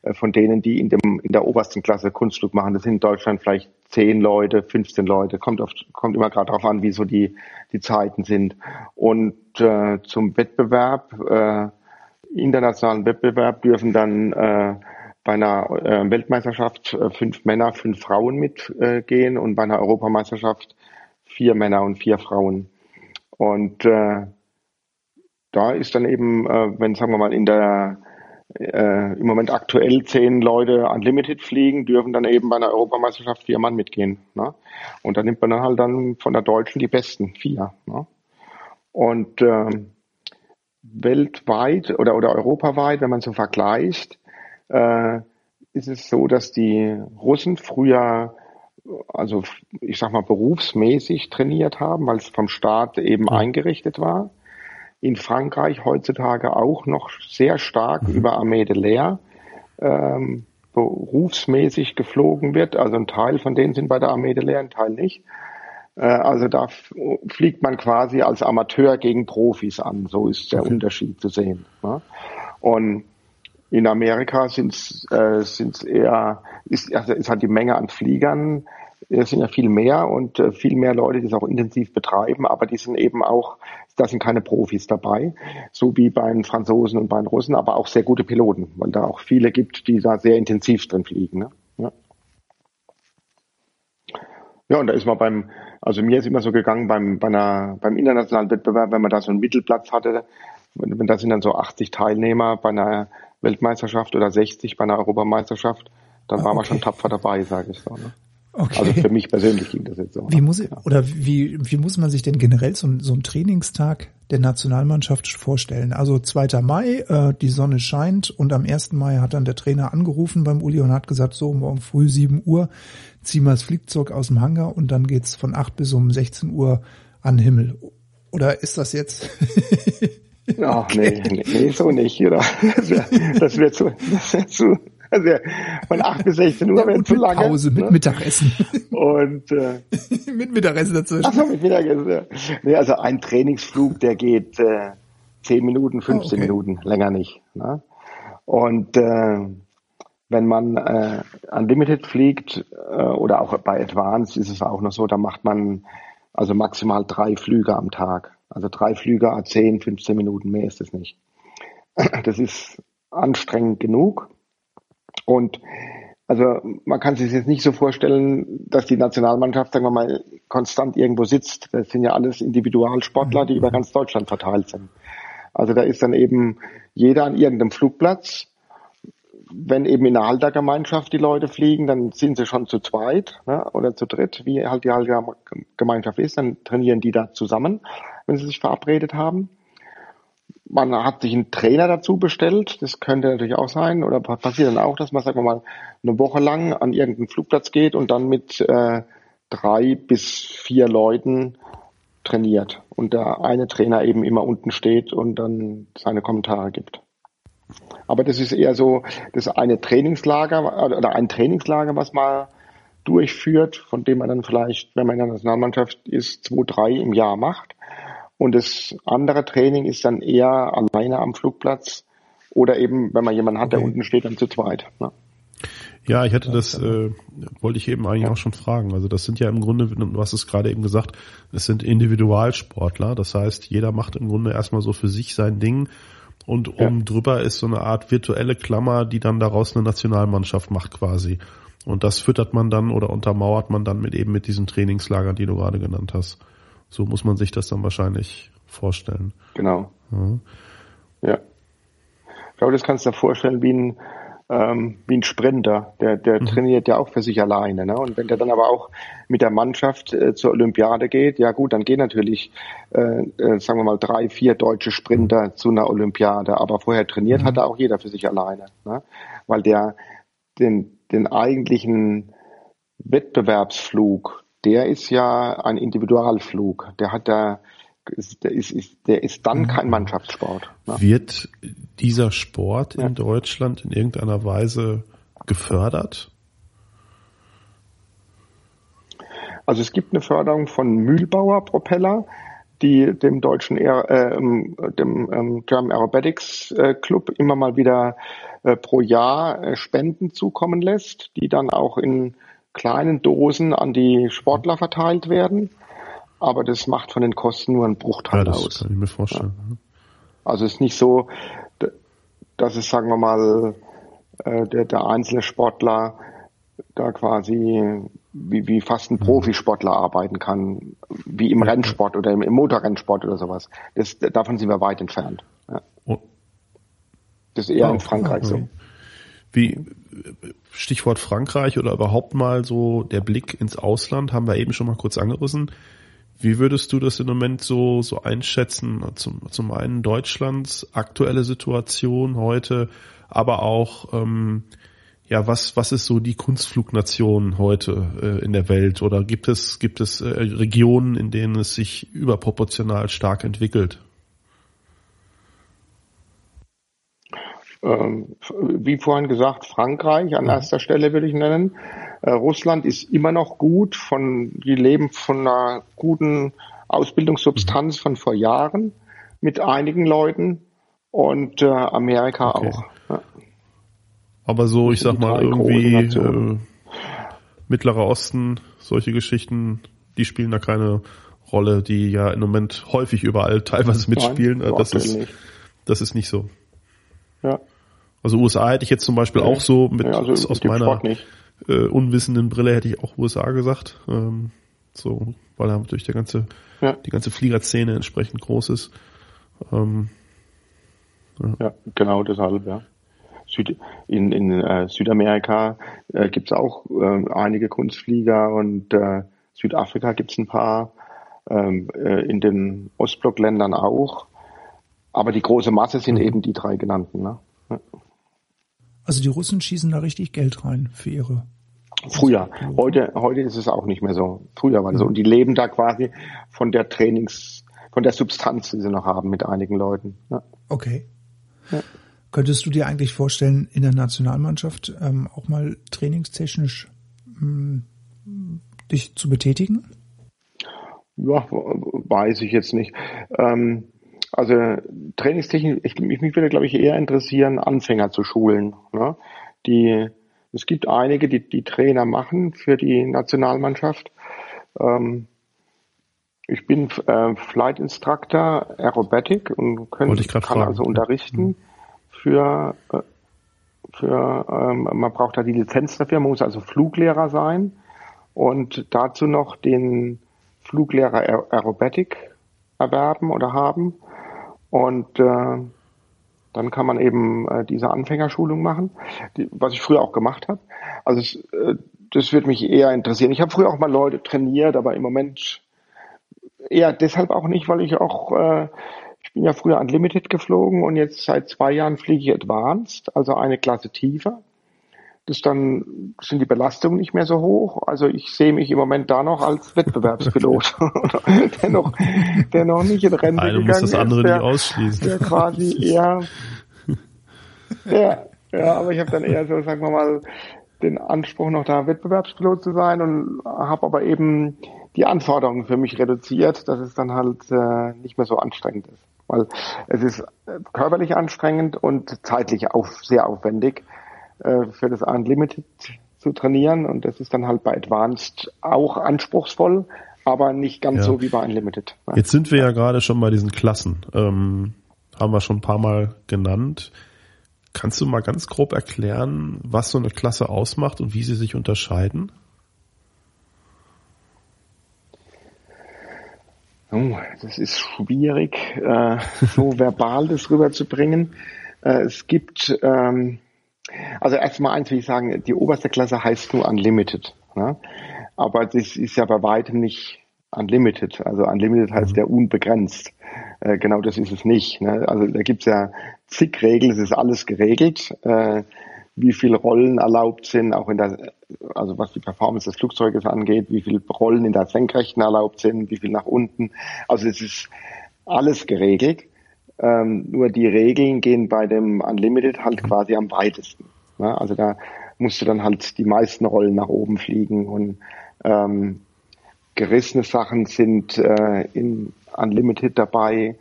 Äh, von denen, die in, dem, in der obersten Klasse Kunstflug machen. Das sind in Deutschland vielleicht zehn Leute, 15 Leute. Kommt, auf, kommt immer gerade darauf an, wie so die, die Zeiten sind. Und äh, zum Wettbewerb, äh, internationalen Wettbewerb dürfen dann äh, bei einer äh, Weltmeisterschaft äh, fünf Männer, fünf Frauen mitgehen äh, und bei einer Europameisterschaft vier Männer und vier Frauen. Und äh, da ist dann eben, äh, wenn sagen wir mal in der äh, im Moment aktuell zehn Leute Unlimited fliegen, dürfen dann eben bei einer Europameisterschaft vier Mann mitgehen. Ne? Und dann nimmt man dann halt dann von der Deutschen die besten vier. Ne? Und äh, weltweit oder, oder europaweit, wenn man so vergleicht, äh, ist es so, dass die Russen früher also ich sag mal berufsmäßig trainiert haben, weil es vom Staat eben ja. eingerichtet war in Frankreich heutzutage auch noch sehr stark mhm. über Armee de l'Air ähm, berufsmäßig geflogen wird. Also ein Teil von denen sind bei der Armee de l'Air, ein Teil nicht. Äh, also da fliegt man quasi als Amateur gegen Profis an. So ist der okay. Unterschied zu sehen. Ne? Und in Amerika sind es äh, eher, ist, also ist halt die Menge an Fliegern es sind ja viel mehr und äh, viel mehr Leute, die es auch intensiv betreiben, aber die sind eben auch, da sind keine Profis dabei, so wie bei den Franzosen und bei den Russen, aber auch sehr gute Piloten, weil da auch viele gibt, die da sehr intensiv drin fliegen. Ne? Ja. ja, und da ist man beim, also mir ist immer so gegangen beim, bei einer, beim internationalen Wettbewerb, wenn man da so einen Mittelplatz hatte, wenn, wenn da sind dann so 80 Teilnehmer bei einer Weltmeisterschaft oder 60 bei einer Europameisterschaft, dann ah, war man schon tapfer dabei, sage ich so. Ne? Okay. Also für mich persönlich ging das jetzt so. Wie muss, oder wie, wie muss man sich denn generell so, so einen Trainingstag der Nationalmannschaft vorstellen? Also 2. Mai, äh, die Sonne scheint und am 1. Mai hat dann der Trainer angerufen beim Uli und hat gesagt, so morgen früh 7 Uhr ziehen wir das Flugzeug aus dem Hangar und dann geht's von 8 bis um 16 Uhr an den Himmel. Oder ist das jetzt? Ach, <laughs> okay. nee, nee, so nicht, oder? <laughs> Das wäre wär zu, das wär zu, also von 8 bis 16 Uhr ja, wäre zu lange. Pause mit ne? Mittagessen. Und äh, <laughs> mit Mittagessen dazwischen. Ach so, mit Mittagessen, ja. Nee, also ein Trainingsflug, der geht äh, 10 Minuten, 15 oh, okay. Minuten, länger nicht. Ne? Und äh, wenn man äh, Unlimited fliegt äh, oder auch bei Advanced ist es auch noch so, da macht man also maximal drei Flüge am Tag. Also drei Flüge a 10, 15 Minuten, mehr ist es nicht. Das ist anstrengend genug. Und also man kann sich jetzt nicht so vorstellen, dass die Nationalmannschaft, sagen wir mal, konstant irgendwo sitzt. Das sind ja alles Individualsportler, die über ganz Deutschland verteilt sind. Also da ist dann eben jeder an irgendeinem Flugplatz. Wenn eben in einer Haltergemeinschaft die Leute fliegen, dann sind sie schon zu zweit ne, oder zu dritt, wie halt die Haltergemeinschaft ist. Dann trainieren die da zusammen, wenn sie sich verabredet haben. Man hat sich einen Trainer dazu bestellt, das könnte natürlich auch sein, oder passiert dann auch, dass man, sagen wir mal, eine Woche lang an irgendeinen Flugplatz geht und dann mit äh, drei bis vier Leuten trainiert und der eine Trainer eben immer unten steht und dann seine Kommentare gibt. Aber das ist eher so das eine Trainingslager oder ein Trainingslager, was man durchführt, von dem man dann vielleicht, wenn man in der Nationalmannschaft ist, zwei, drei im Jahr macht. Und das andere Training ist dann eher alleine am Flugplatz oder eben, wenn man jemanden hat, der okay. unten steht, dann zu zweit. Ne? Ja, ich hatte das, äh, wollte ich eben eigentlich auch schon fragen. Also das sind ja im Grunde, du hast es gerade eben gesagt, es sind Individualsportler. Das heißt, jeder macht im Grunde erstmal so für sich sein Ding und um ja. drüber ist so eine Art virtuelle Klammer, die dann daraus eine Nationalmannschaft macht quasi. Und das füttert man dann oder untermauert man dann mit eben mit diesen Trainingslagern, die du gerade genannt hast. So muss man sich das dann wahrscheinlich vorstellen. Genau. Ja. ja. Ich glaube, das kannst du dir vorstellen wie ein, ähm, wie ein Sprinter. Der, der mhm. trainiert ja auch für sich alleine. Ne? Und wenn der dann aber auch mit der Mannschaft äh, zur Olympiade geht, ja gut, dann gehen natürlich, äh, äh, sagen wir mal, drei, vier deutsche Sprinter mhm. zu einer Olympiade. Aber vorher trainiert mhm. hat da auch jeder für sich alleine. Ne? Weil der den, den eigentlichen Wettbewerbsflug, der ist ja ein Individualflug. Der hat da der ist, ist, der ist dann mhm. kein Mannschaftssport. Ne? Wird dieser Sport in ja. Deutschland in irgendeiner Weise gefördert? Also es gibt eine Förderung von Mühlbauer Propeller, die dem deutschen äh, dem ähm, German Aerobatics äh, Club immer mal wieder äh, pro Jahr äh, Spenden zukommen lässt, die dann auch in kleinen Dosen an die Sportler verteilt werden. Aber das macht von den Kosten nur einen Bruchteil ja, das aus. Kann ich mir vorstellen. Ja. Also es ist nicht so, dass es, sagen wir mal, äh, der, der einzelne Sportler da quasi wie, wie fast ein mhm. Profisportler arbeiten kann, wie im Rennsport oder im, im Motorrennsport oder sowas. Das, davon sind wir weit entfernt. Ja. Oh. Das ist eher in Frankreich so. Wie, Stichwort Frankreich oder überhaupt mal so der Blick ins Ausland, haben wir eben schon mal kurz angerissen. Wie würdest du das im Moment so, so einschätzen? Zum, zum einen Deutschlands aktuelle Situation heute, aber auch, ähm, ja, was, was ist so die Kunstflugnation heute äh, in der Welt? Oder gibt es, gibt es äh, Regionen, in denen es sich überproportional stark entwickelt? Wie vorhin gesagt, Frankreich an erster Stelle würde ich nennen. Äh, Russland ist immer noch gut, von, die leben von einer guten Ausbildungssubstanz von vor Jahren mit einigen Leuten und äh, Amerika okay. auch. Ja. Aber so, ich sag mal, irgendwie äh, Mittlerer Osten, solche Geschichten, die spielen da keine Rolle, die ja im Moment häufig überall <laughs> teilweise mitspielen. Nein, das ist nicht. das ist nicht so. Ja. Also USA hätte ich jetzt zum Beispiel ja. auch so mit ja, also aus meiner äh, unwissenden Brille hätte ich auch USA gesagt. Ähm, so, weil da natürlich der ganze, ja. die ganze Fliegerszene entsprechend groß ist. Ähm, ja. ja, genau deshalb, ja. Süd, in in äh, Südamerika äh, gibt es auch äh, einige Kunstflieger und äh, Südafrika gibt es ein paar, ähm, äh, in den Ostblockländern auch. Aber die große Masse sind mhm. eben die drei genannten. Ne? Ja. Also die Russen schießen da richtig Geld rein für ihre. Früher. Heute, heute ist es auch nicht mehr so. Früher war das so. Und die leben da quasi von der Trainings, von der Substanz, die sie noch haben mit einigen Leuten. Ja. Okay. Ja. Könntest du dir eigentlich vorstellen, in der Nationalmannschaft ähm, auch mal trainingstechnisch mh, hm, dich zu betätigen? Ja, weiß ich jetzt nicht. Ähm, also Trainingstechnik, ich, mich würde, glaube ich, eher interessieren, Anfänger zu schulen, ne? die Es gibt einige, die die Trainer machen für die Nationalmannschaft. Ähm, ich bin äh, Flight Instructor Aerobatic und können, kann fragen. also unterrichten mhm. für, äh, für ähm, man braucht da die Lizenz dafür, man muss also Fluglehrer sein und dazu noch den Fluglehrer Aerobatic erwerben oder haben und äh, dann kann man eben äh, diese Anfängerschulung machen, die, was ich früher auch gemacht habe. Also es, äh, das wird mich eher interessieren. Ich habe früher auch mal Leute trainiert, aber im Moment eher deshalb auch nicht, weil ich auch, äh, ich bin ja früher Unlimited geflogen und jetzt seit zwei Jahren fliege ich Advanced, also eine Klasse tiefer. Das dann sind die Belastungen nicht mehr so hoch. Also ich sehe mich im Moment da noch als Wettbewerbspilot, <laughs> <laughs> der noch, der noch nicht in Rennen Eine gegangen muss das andere ist, der, nicht ausschließen. Der quasi <laughs> eher, ja, ja, aber ich habe dann eher so, sagen wir mal, den Anspruch noch da Wettbewerbspilot zu sein und habe aber eben die Anforderungen für mich reduziert, dass es dann halt äh, nicht mehr so anstrengend ist. Weil es ist äh, körperlich anstrengend und zeitlich auf, sehr aufwendig äh, für das Unlimited zu trainieren und das ist dann halt bei Advanced auch anspruchsvoll, aber nicht ganz ja. so wie bei Unlimited. Ja. Jetzt sind wir ja gerade schon bei diesen Klassen. Ähm, haben wir schon ein paar Mal genannt. Kannst du mal ganz grob erklären, was so eine Klasse ausmacht und wie sie sich unterscheiden? Oh, das ist schwierig, äh, so verbal das rüberzubringen. Äh, es gibt, ähm, also erstmal eins will ich sagen, die oberste Klasse heißt nur Unlimited. Ne? Aber das ist ja bei weitem nicht Unlimited. Also Unlimited heißt mhm. ja unbegrenzt. Äh, genau das ist es nicht. Ne? Also da gibt's ja zig Regeln, es ist alles geregelt. Äh, wie viele Rollen erlaubt sind, auch in der, also was die Performance des Flugzeuges angeht, wie viele Rollen in der Senkrechten erlaubt sind, wie viel nach unten. Also es ist alles geregelt. Ähm, nur die Regeln gehen bei dem Unlimited halt quasi am weitesten. Ne? Also da musst du dann halt die meisten Rollen nach oben fliegen und ähm, gerissene Sachen sind äh, in Unlimited dabei,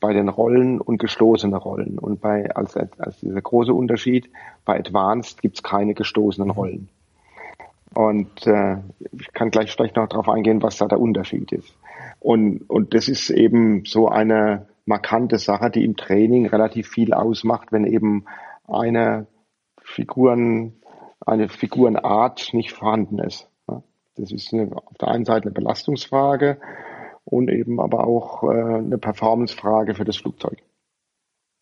bei den Rollen und gestoßene Rollen. Und bei, als, als dieser große Unterschied, bei Advanced gibt es keine gestoßenen. Rollen. Und äh, ich kann gleich vielleicht noch darauf eingehen, was da der Unterschied ist. Und, und das ist eben so eine markante Sache, die im Training relativ viel ausmacht, wenn eben eine Figuren, eine Figurenart nicht vorhanden ist. Das ist eine, auf der einen Seite eine Belastungsfrage und eben aber auch äh, eine Performancefrage für das Flugzeug.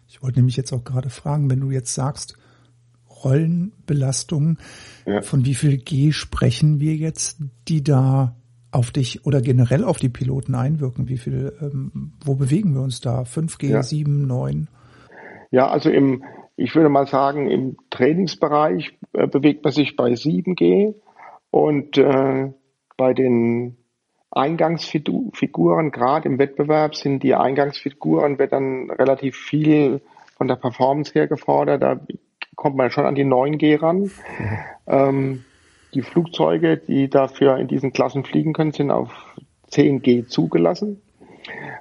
Ich wollte nämlich jetzt auch gerade fragen, wenn du jetzt sagst, Rollenbelastung, ja. von wie viel G sprechen wir jetzt, die da auf dich oder generell auf die Piloten einwirken? Wie viel, ähm, wo bewegen wir uns da? 5G, ja. 7, 9? Ja, also im, ich würde mal sagen, im Trainingsbereich äh, bewegt man sich bei 7G und äh, bei den Eingangsfiguren, gerade im Wettbewerb sind die Eingangsfiguren, wird dann relativ viel von der Performance her gefordert. Da kommt man schon an die 9G ran. Mhm. Ähm, die Flugzeuge, die dafür in diesen Klassen fliegen können, sind auf 10G zugelassen.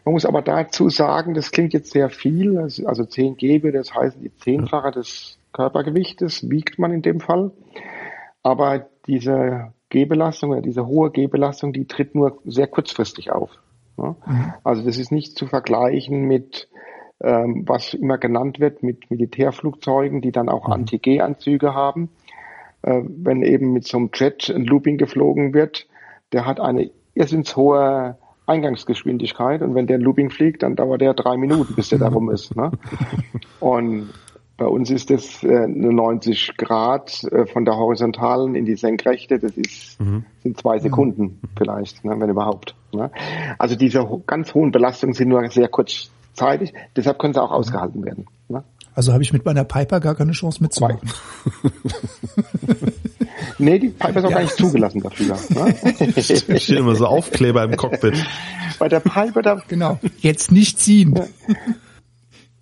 Man muss aber dazu sagen, das klingt jetzt sehr viel. Also 10G würde das heißen, die Zehnfache des Körpergewichtes wiegt man in dem Fall. Aber diese G-Belastung oder diese hohe G-Belastung, die tritt nur sehr kurzfristig auf. Mhm. Also das ist nicht zu vergleichen mit, ähm, was immer genannt wird, mit Militärflugzeugen, die dann auch mhm. Anti-G-Anzüge haben. Äh, wenn eben mit so einem Jet ein Looping geflogen wird, der hat eine irrsinns hohe Eingangsgeschwindigkeit und wenn der ein Looping fliegt, dann dauert der drei Minuten, bis der da rum ist. Ne? Und bei uns ist das äh, eine 90 Grad äh, von der horizontalen in die senkrechte. Das ist, mhm. sind zwei Sekunden mhm. vielleicht, ne, wenn überhaupt. Ne? Also diese ho ganz hohen Belastungen sind nur sehr kurzzeitig. Deshalb können sie auch mhm. ausgehalten werden. Also habe ich mit meiner Piper gar keine Chance mitzumachen. <laughs> nee, die Piper ist auch ja. gar nicht zugelassen dafür. Ne? <laughs> Steht immer so Aufkleber im Cockpit. Bei der Piper da. Genau. Jetzt nicht ziehen. Ja. <laughs>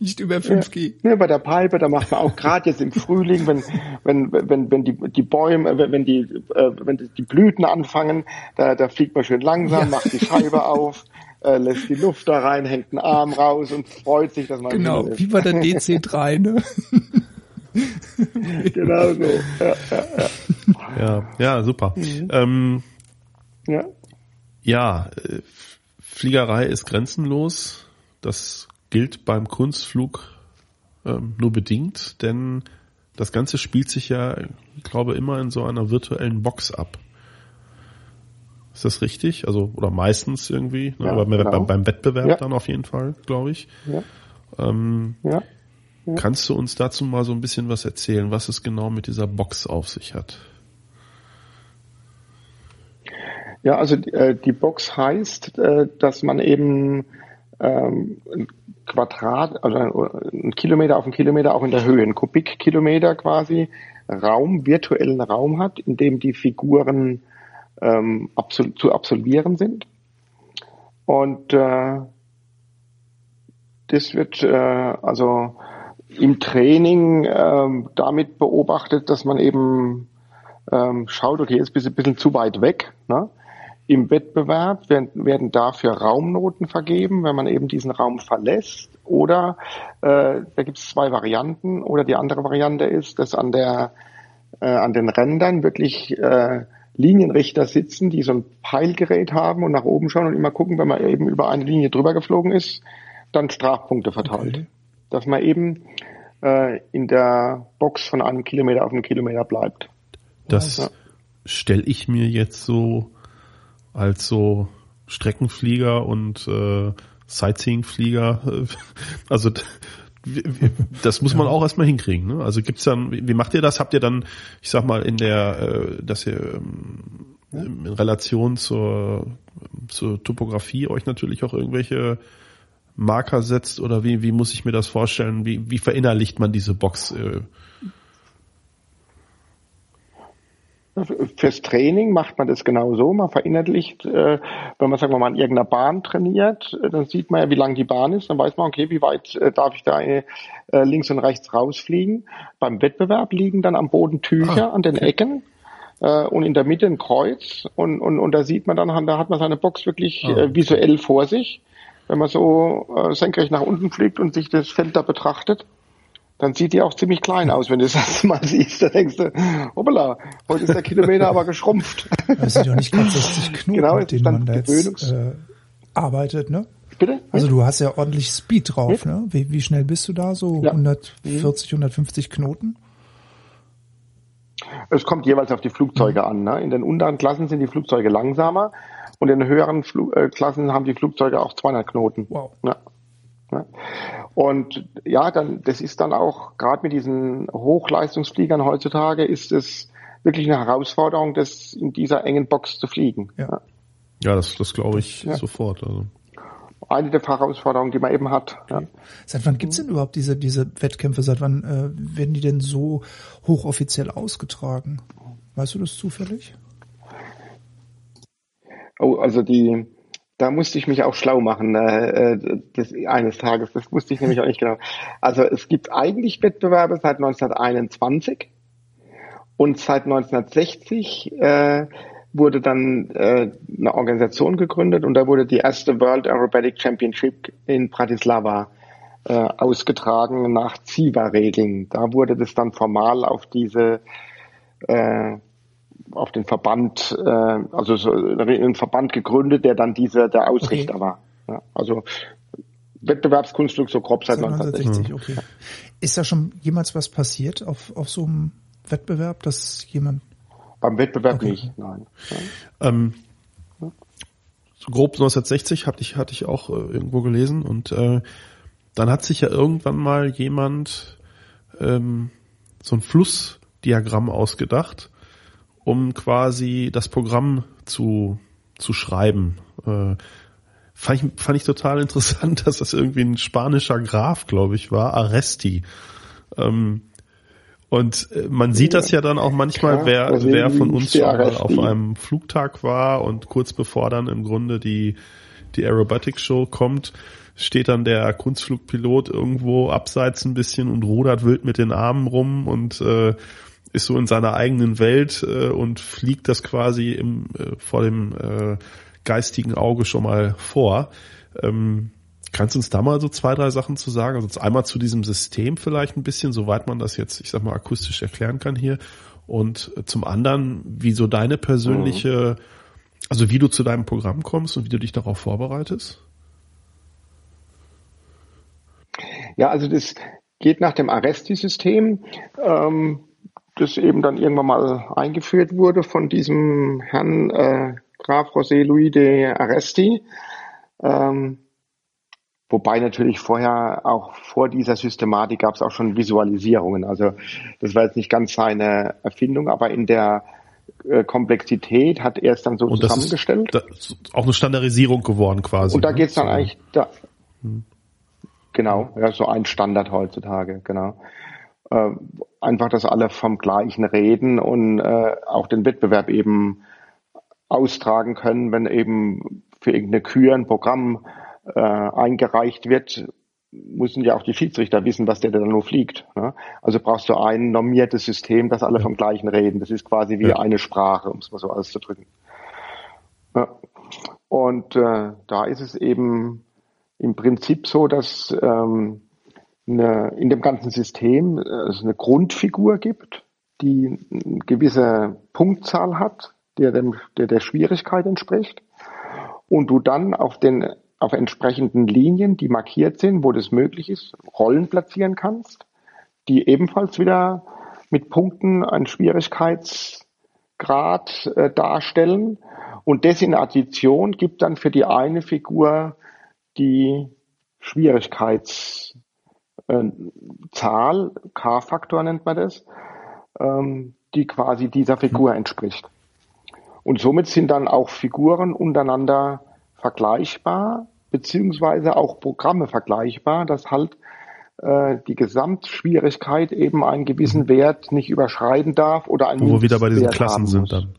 Nicht über 5G. Ja, bei der Pipe, da macht man auch gerade jetzt im Frühling, wenn, wenn, wenn, wenn die, die Bäume, wenn die, äh, wenn die Blüten anfangen, da, da fliegt man schön langsam, ja. macht die Scheibe auf, äh, lässt die Luft da rein, hängt einen Arm raus und freut sich, dass man Genau, wie bei der DC3, ne? <laughs> genau so. Ja, ja, ja. ja, ja super. Mhm. Ähm, ja. Ja, äh, Fliegerei ist grenzenlos. Das gilt beim Kunstflug ähm, nur bedingt, denn das Ganze spielt sich ja, ich glaube, immer in so einer virtuellen Box ab. Ist das richtig? Also, oder meistens irgendwie, ne? ja, aber genau. beim, beim, Wettbewerb ja. dann auf jeden Fall, glaube ich. Ja. Ähm, ja. Kannst du uns dazu mal so ein bisschen was erzählen, was es genau mit dieser Box auf sich hat? Ja, also äh, die Box heißt, äh, dass man eben ähm, ein Quadrat, also ein Kilometer auf einen Kilometer auch in der Höhe, ein Kubikkilometer quasi Raum, virtuellen Raum hat, in dem die Figuren ähm, absol zu absolvieren sind. Und äh, das wird äh, also im Training äh, damit beobachtet, dass man eben ähm, schaut, okay, jetzt bist du ein bisschen zu weit weg. Ne? Im Wettbewerb werden, werden dafür Raumnoten vergeben, wenn man eben diesen Raum verlässt. Oder äh, da gibt es zwei Varianten. Oder die andere Variante ist, dass an der äh, an den Rändern wirklich äh, Linienrichter sitzen, die so ein Peilgerät haben und nach oben schauen und immer gucken, wenn man eben über eine Linie drüber geflogen ist, dann Strafpunkte verteilt. Okay. Dass man eben äh, in der Box von einem Kilometer auf einen Kilometer bleibt. Das ja. stelle ich mir jetzt so als so Streckenflieger und äh, Sightseeingflieger, äh, <laughs> also das muss man auch erstmal hinkriegen. Ne? Also gibt's dann, wie macht ihr das? Habt ihr dann, ich sag mal, in der, äh, dass ihr ähm, in Relation zur, zur Topografie euch natürlich auch irgendwelche Marker setzt oder wie, wie muss ich mir das vorstellen? Wie, wie verinnerlicht man diese Box? Äh, Fürs Training macht man das genau so. Man verinnerlicht, äh, wenn man sagen wir mal an irgendeiner Bahn trainiert, äh, dann sieht man ja, wie lang die Bahn ist. Dann weiß man, okay, wie weit äh, darf ich da äh, links und rechts rausfliegen. Beim Wettbewerb liegen dann am Boden Tücher ah, an den. Ecken und in der Mitte ein Kreuz. Und, und, und da sieht man dann, da hat man seine Box wirklich ah, visuell vor sich. Wenn man so senkrecht nach unten fliegt und sich das Feld da betrachtet dann sieht die auch ziemlich klein aus, wenn du das <laughs> erste Mal siehst. Da denkst du, hoppala, heute ist der Kilometer aber geschrumpft. Das sind doch nicht gerade <laughs> 60 Knoten, genau, mit denen man da jetzt äh, arbeitet, ne? Bitte? Also du hast ja ordentlich Speed drauf, ne? Wie, wie schnell bist du da? So ja. 140, 150 Knoten? Es kommt jeweils auf die Flugzeuge mhm. an. Ne? In den unteren Klassen sind die Flugzeuge langsamer und in den höheren Fl äh, Klassen haben die Flugzeuge auch 200 Knoten. Wow. Ja. Ne? Und ja, dann, das ist dann auch, gerade mit diesen Hochleistungsfliegern heutzutage, ist es wirklich eine Herausforderung, das in dieser engen Box zu fliegen. Ja, ja das, das glaube ich ja. sofort. Also. Eine der Herausforderungen, die man eben hat. Ja. Seit wann gibt's denn überhaupt diese, diese Wettkämpfe? Seit wann äh, werden die denn so hochoffiziell ausgetragen? Weißt du das zufällig? Oh, also die, da musste ich mich auch schlau machen äh, äh, des, eines Tages. Das wusste ich nämlich auch nicht genau. Also es gibt eigentlich Wettbewerbe seit 1921 und seit 1960 äh, wurde dann äh, eine Organisation gegründet und da wurde die erste World Aerobatic Championship in Bratislava äh, ausgetragen nach CIVA-Regeln. Da wurde das dann formal auf diese äh, auf den Verband, äh, also so einen Verband gegründet, der dann dieser der Ausrichter okay. war. Ja, also Wettbewerbskunstflug so grob seit 1960. Okay. Ist da schon jemals was passiert auf, auf so einem Wettbewerb, dass jemand beim Wettbewerb okay. nicht, nein. nein. Ähm, so grob 1960 hatte ich, hatte ich auch äh, irgendwo gelesen und äh, dann hat sich ja irgendwann mal jemand ähm, so ein Flussdiagramm ausgedacht um quasi das Programm zu, zu schreiben. Äh, fand, ich, fand ich total <laughs> interessant, dass das irgendwie ein spanischer Graf, glaube ich, war, Arresti. Ähm, und äh, man sieht das ja dann auch manchmal, ja, wer, also wer von uns schon mal auf einem Flugtag war und kurz bevor dann im Grunde die, die Aerobatic Show kommt, steht dann der Kunstflugpilot irgendwo abseits ein bisschen und rudert wild mit den Armen rum und äh, ist so in seiner eigenen Welt äh, und fliegt das quasi im, äh, vor dem äh, geistigen Auge schon mal vor. Ähm, Kannst du uns da mal so zwei, drei Sachen zu sagen? Also einmal zu diesem System vielleicht ein bisschen, soweit man das jetzt, ich sag mal, akustisch erklären kann hier. Und zum anderen, wie so deine persönliche, mhm. also wie du zu deinem Programm kommst und wie du dich darauf vorbereitest? Ja, also das geht nach dem Arresti-System, ähm, das eben dann irgendwann mal eingeführt wurde von diesem Herrn äh, Graf José Louis de Arresti. Ähm, wobei natürlich vorher, auch vor dieser Systematik gab es auch schon Visualisierungen. Also das war jetzt nicht ganz seine Erfindung, aber in der äh, Komplexität hat er es dann so Und zusammengestellt. Das ist auch eine Standardisierung geworden quasi. Und da ne? geht es dann so. eigentlich, da, hm. genau, ja, so ein Standard heutzutage, genau. Äh, einfach, dass alle vom Gleichen reden und äh, auch den Wettbewerb eben austragen können, wenn eben für irgendeine Kür ein Programm äh, eingereicht wird, müssen ja auch die Schiedsrichter wissen, was der da nur fliegt. Ne? Also brauchst du ein normiertes System, dass alle vom Gleichen reden. Das ist quasi wie ja. eine Sprache, um es mal so auszudrücken. Ja. Und äh, da ist es eben im Prinzip so, dass ähm, eine, in dem ganzen System äh, es eine Grundfigur gibt, die eine gewisse Punktzahl hat, der, dem, der der Schwierigkeit entspricht. Und du dann auf den auf entsprechenden Linien, die markiert sind, wo das möglich ist, Rollen platzieren kannst, die ebenfalls wieder mit Punkten einen Schwierigkeitsgrad äh, darstellen. Und das in Addition gibt dann für die eine Figur die Schwierigkeitszahl, äh, K-Faktor nennt man das, ähm, die quasi dieser Figur entspricht. Und somit sind dann auch Figuren untereinander vergleichbar, beziehungsweise auch Programme vergleichbar, dass halt äh, die Gesamtschwierigkeit eben einen gewissen mhm. Wert nicht überschreiten darf oder einen Wo wir wieder bei diesen Klassen sind dann.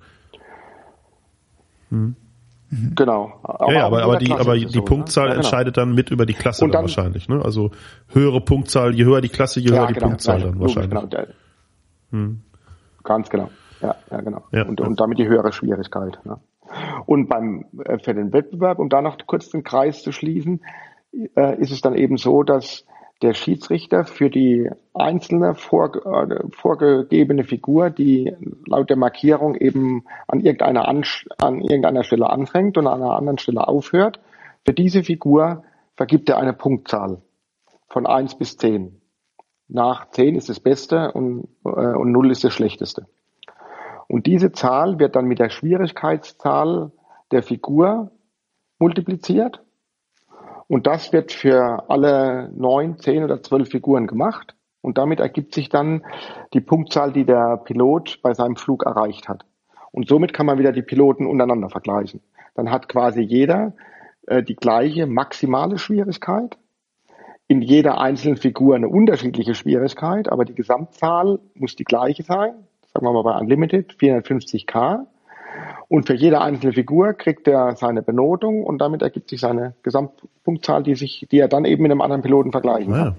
Hm. Genau. Aber ja, ja aber, aber die, aber die so, ne? Punktzahl ja, genau. entscheidet dann mit über die Klasse dann, dann, wahrscheinlich. Ne? Also höhere Punktzahl, je höher die Klasse, je höher die genau, Punktzahl dann wahrscheinlich. Genau. Hm. Ganz genau. Ja, ja genau. und, und damit die höhere Schwierigkeit. Ne? Und beim, äh, für den Wettbewerb, um da noch kurz den Kreis zu schließen, äh, ist es dann eben so, dass der Schiedsrichter für die einzelne vor, äh, vorgegebene Figur, die laut der Markierung eben an irgendeiner, an irgendeiner Stelle anfängt und an einer anderen Stelle aufhört, für diese Figur vergibt er eine Punktzahl von eins bis zehn. Nach zehn ist das Beste und, äh, und 0 ist das Schlechteste. Und diese Zahl wird dann mit der Schwierigkeitszahl der Figur multipliziert. Und das wird für alle neun, zehn oder zwölf Figuren gemacht. Und damit ergibt sich dann die Punktzahl, die der Pilot bei seinem Flug erreicht hat. Und somit kann man wieder die Piloten untereinander vergleichen. Dann hat quasi jeder äh, die gleiche maximale Schwierigkeit. In jeder einzelnen Figur eine unterschiedliche Schwierigkeit, aber die Gesamtzahl muss die gleiche sein sagen wir mal bei Unlimited, 450k. Und für jede einzelne Figur kriegt er seine Benotung und damit ergibt sich seine Gesamtpunktzahl, die sich, die er dann eben mit einem anderen Piloten vergleichen kann. Ja.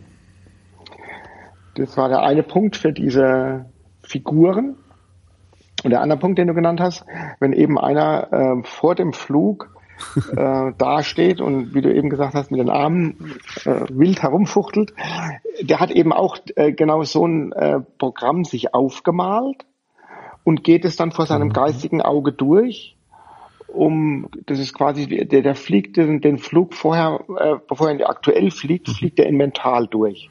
Das war der eine Punkt für diese Figuren. Und der andere Punkt, den du genannt hast, wenn eben einer äh, vor dem Flug <laughs> äh, dasteht und wie du eben gesagt hast, mit den Armen äh, wild herumfuchtelt, der hat eben auch äh, genau so ein äh, Programm sich aufgemalt und geht es dann vor seinem mhm. geistigen Auge durch um, das ist quasi, der, der fliegt den, den Flug vorher, äh, bevor er aktuell fliegt, mhm. fliegt er in mental durch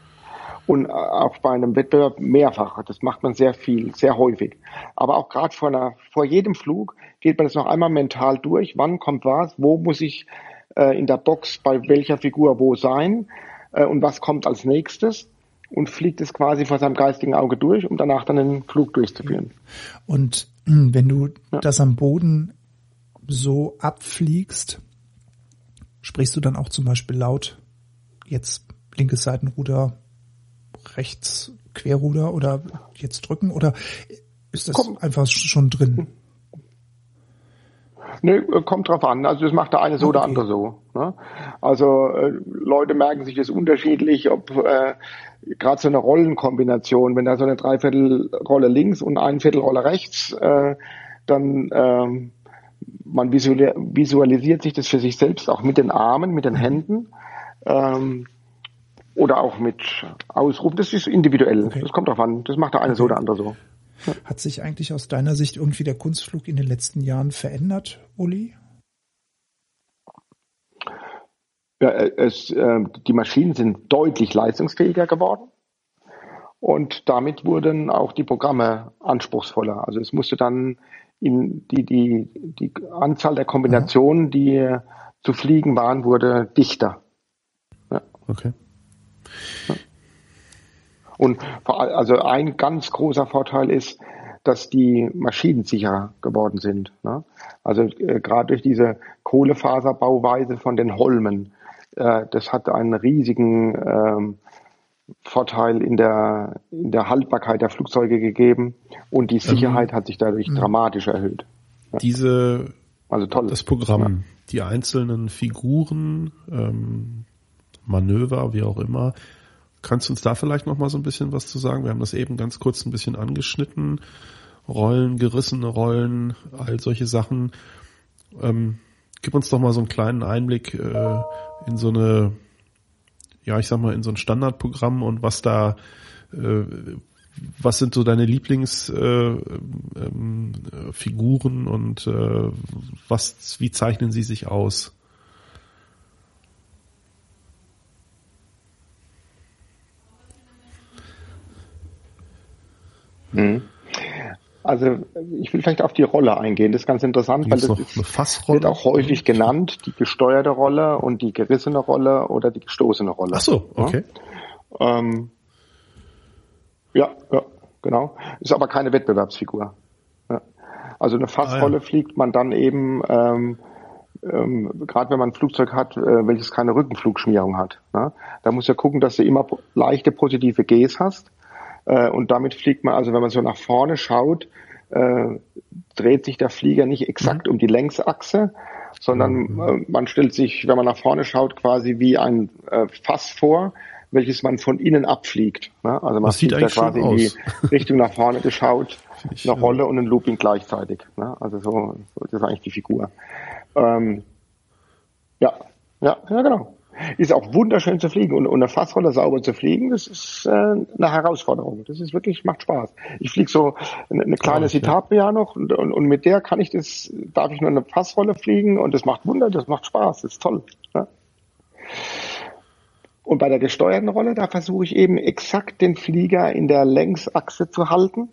und äh, auch bei einem Wettbewerb mehrfach. Das macht man sehr viel, sehr häufig. Aber auch gerade vor, einer, vor jedem Flug geht man das noch einmal mental durch. Wann kommt was? Wo muss ich äh, in der Box bei welcher Figur wo sein? Äh, und was kommt als nächstes? Und fliegt es quasi vor seinem geistigen Auge durch, um danach dann den Flug durchzuführen. Und hm, wenn du ja. das am Boden so abfliegst, sprichst du dann auch zum Beispiel laut jetzt linkes Seitenruder rechts Querruder oder jetzt drücken oder ist das kommt, einfach schon drin? Nö, kommt drauf an. Also das macht der eine so okay. oder andere so. Ne? Also äh, Leute merken sich das unterschiedlich, ob äh, gerade so eine Rollenkombination, wenn da so eine Dreiviertelrolle links und ein Viertelrolle rechts, äh, dann ähm, man visualisiert sich das für sich selbst auch mit den Armen, mit den Händen Ähm, oder auch mit Ausrufen. Das ist individuell. Okay. Das kommt drauf an. Das macht der eine so oder andere so. Hat sich eigentlich aus deiner Sicht irgendwie der Kunstflug in den letzten Jahren verändert, Uli? Ja, äh, es, äh, die Maschinen sind deutlich leistungsfähiger geworden. Und damit wurden auch die Programme anspruchsvoller. Also es musste dann in die, die, die Anzahl der Kombinationen, die zu fliegen waren, wurde dichter. Ja. Okay. Ja. Und also ein ganz großer Vorteil ist, dass die Maschinen sicherer geworden sind. Ne? Also äh, gerade durch diese Kohlefaserbauweise von den Holmen, äh, das hat einen riesigen ähm, Vorteil in der, in der Haltbarkeit der Flugzeuge gegeben und die Sicherheit ähm, hat sich dadurch mh. dramatisch erhöht. Ja. Diese, also toll. Das Programm, ja. die einzelnen Figuren, ähm, Manöver, wie auch immer, Kannst du uns da vielleicht noch mal so ein bisschen was zu sagen? Wir haben das eben ganz kurz ein bisschen angeschnitten. Rollen, gerissene Rollen, all solche Sachen. Ähm, gib uns doch mal so einen kleinen Einblick äh, in so eine, ja, ich sag mal, in so ein Standardprogramm und was da, äh, was sind so deine Lieblingsfiguren äh, ähm, und äh, was, wie zeichnen sie sich aus? Mhm. Also ich will vielleicht auf die Rolle eingehen. Das ist ganz interessant, weil das ist, wird auch häufig genannt, die gesteuerte Rolle und die gerissene Rolle oder die gestoßene Rolle. Ach so, okay. Ja, ähm, ja, ja, genau. Ist aber keine Wettbewerbsfigur. Ja. Also eine Fassrolle ah, ja. fliegt man dann eben, ähm, ähm, gerade wenn man ein Flugzeug hat, äh, welches keine Rückenflugschmierung hat. Ne? Da muss ja gucken, dass du immer leichte positive Gs hast und damit fliegt man, also wenn man so nach vorne schaut, äh, dreht sich der Flieger nicht exakt mhm. um die Längsachse, sondern mhm. äh, man stellt sich, wenn man nach vorne schaut, quasi wie ein äh, Fass vor, welches man von innen abfliegt. Ne? Also man das fliegt da quasi in die <laughs> Richtung nach vorne geschaut, <laughs> eine Rolle und ein Looping gleichzeitig. Ne? Also so, so, das ist eigentlich die Figur. Ähm, ja, ja, ja, genau. Ist auch wunderschön zu fliegen und, und eine Fassrolle sauber zu fliegen, das ist äh, eine Herausforderung. Das ist wirklich, macht Spaß. Ich fliege so eine, eine kleine Citabria noch und, und, und mit der kann ich das, darf ich nur eine Fassrolle fliegen und das macht Wunder, das macht Spaß, das ist toll. Ja? Und bei der gesteuerten Rolle, da versuche ich eben exakt den Flieger in der Längsachse zu halten.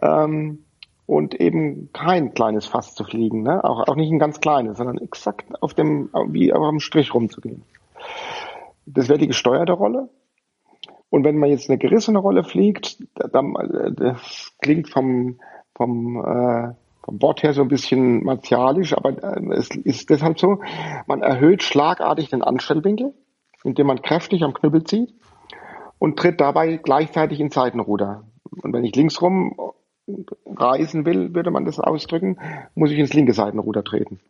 Ähm, und eben kein kleines Fass zu fliegen, ne? auch, auch nicht ein ganz kleines, sondern exakt auf dem, wie auf dem Strich rumzugehen. Das wäre die gesteuerte Rolle. Und wenn man jetzt eine gerissene Rolle fliegt, dann, das klingt vom, vom, äh, vom Wort her so ein bisschen martialisch, aber äh, es ist deshalb so, man erhöht schlagartig den Anstellwinkel, indem man kräftig am Knüppel zieht und tritt dabei gleichzeitig in Seitenruder. Und wenn ich linksrum reisen will, würde man das ausdrücken, muss ich ins linke Seitenruder treten.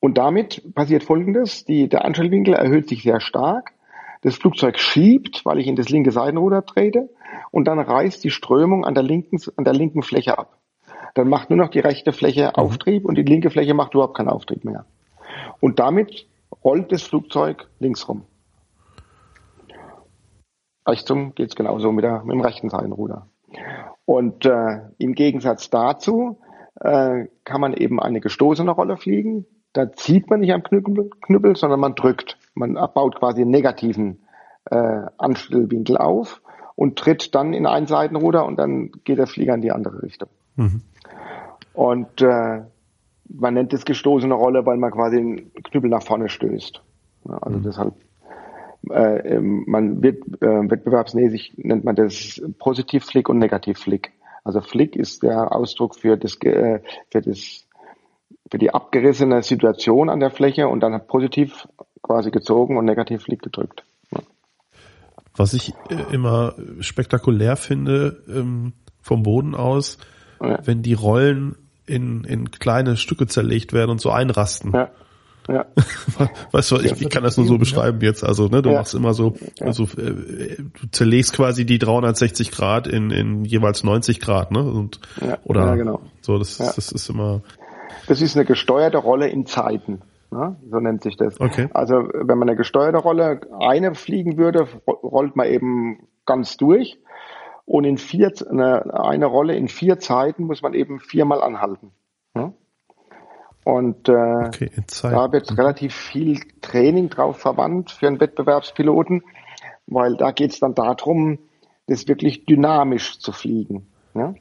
Und damit passiert Folgendes, die, der Anstellwinkel erhöht sich sehr stark, das Flugzeug schiebt, weil ich in das linke Seitenruder trete, und dann reißt die Strömung an der linken, an der linken Fläche ab. Dann macht nur noch die rechte Fläche mhm. Auftrieb und die linke Fläche macht überhaupt keinen Auftrieb mehr. Und damit rollt das Flugzeug links rum. Rechtsum geht's genauso mit, der, mit dem rechten Seitenruder. Und äh, im Gegensatz dazu äh, kann man eben eine gestoßene Rolle fliegen. Da zieht man nicht am Knüppel, Knüppel sondern man drückt. Man baut quasi einen negativen äh, Anstellwinkel auf und tritt dann in ein Seitenruder und dann geht der Flieger in die andere Richtung. Mhm. Und äh, man nennt es gestoßene Rolle, weil man quasi den Knüppel nach vorne stößt. Ja, also mhm. deshalb, äh, ähm, man wird äh, wettbewerbsmäßig nennt man das Positivflick und Negativflick. Also Flick ist der Ausdruck für das, äh, für das für die abgerissene Situation an der Fläche und dann positiv quasi gezogen und negativ liegt gedrückt. Ja. Was ich äh, immer spektakulär finde ähm, vom Boden aus, ja. wenn die Rollen in, in kleine Stücke zerlegt werden und so einrasten. Ja. Ja. <laughs> Weißt du, ich, ich kann das nur so beschreiben jetzt. Also, ne, du ja. machst immer so, also äh, du zerlegst quasi die 360 Grad in, in jeweils 90 Grad, ne? Und ja. oder ja, genau. so, das, das ist immer das ist eine gesteuerte Rolle in Zeiten. Ne? So nennt sich das. Okay. Also wenn man eine gesteuerte Rolle eine fliegen würde, rollt man eben ganz durch. Und in vier, eine, eine Rolle in vier Zeiten muss man eben viermal anhalten. Ne? Und äh, okay, da wird relativ viel Training drauf verwandt für einen Wettbewerbspiloten, weil da geht es dann darum, das wirklich dynamisch zu fliegen. Ne?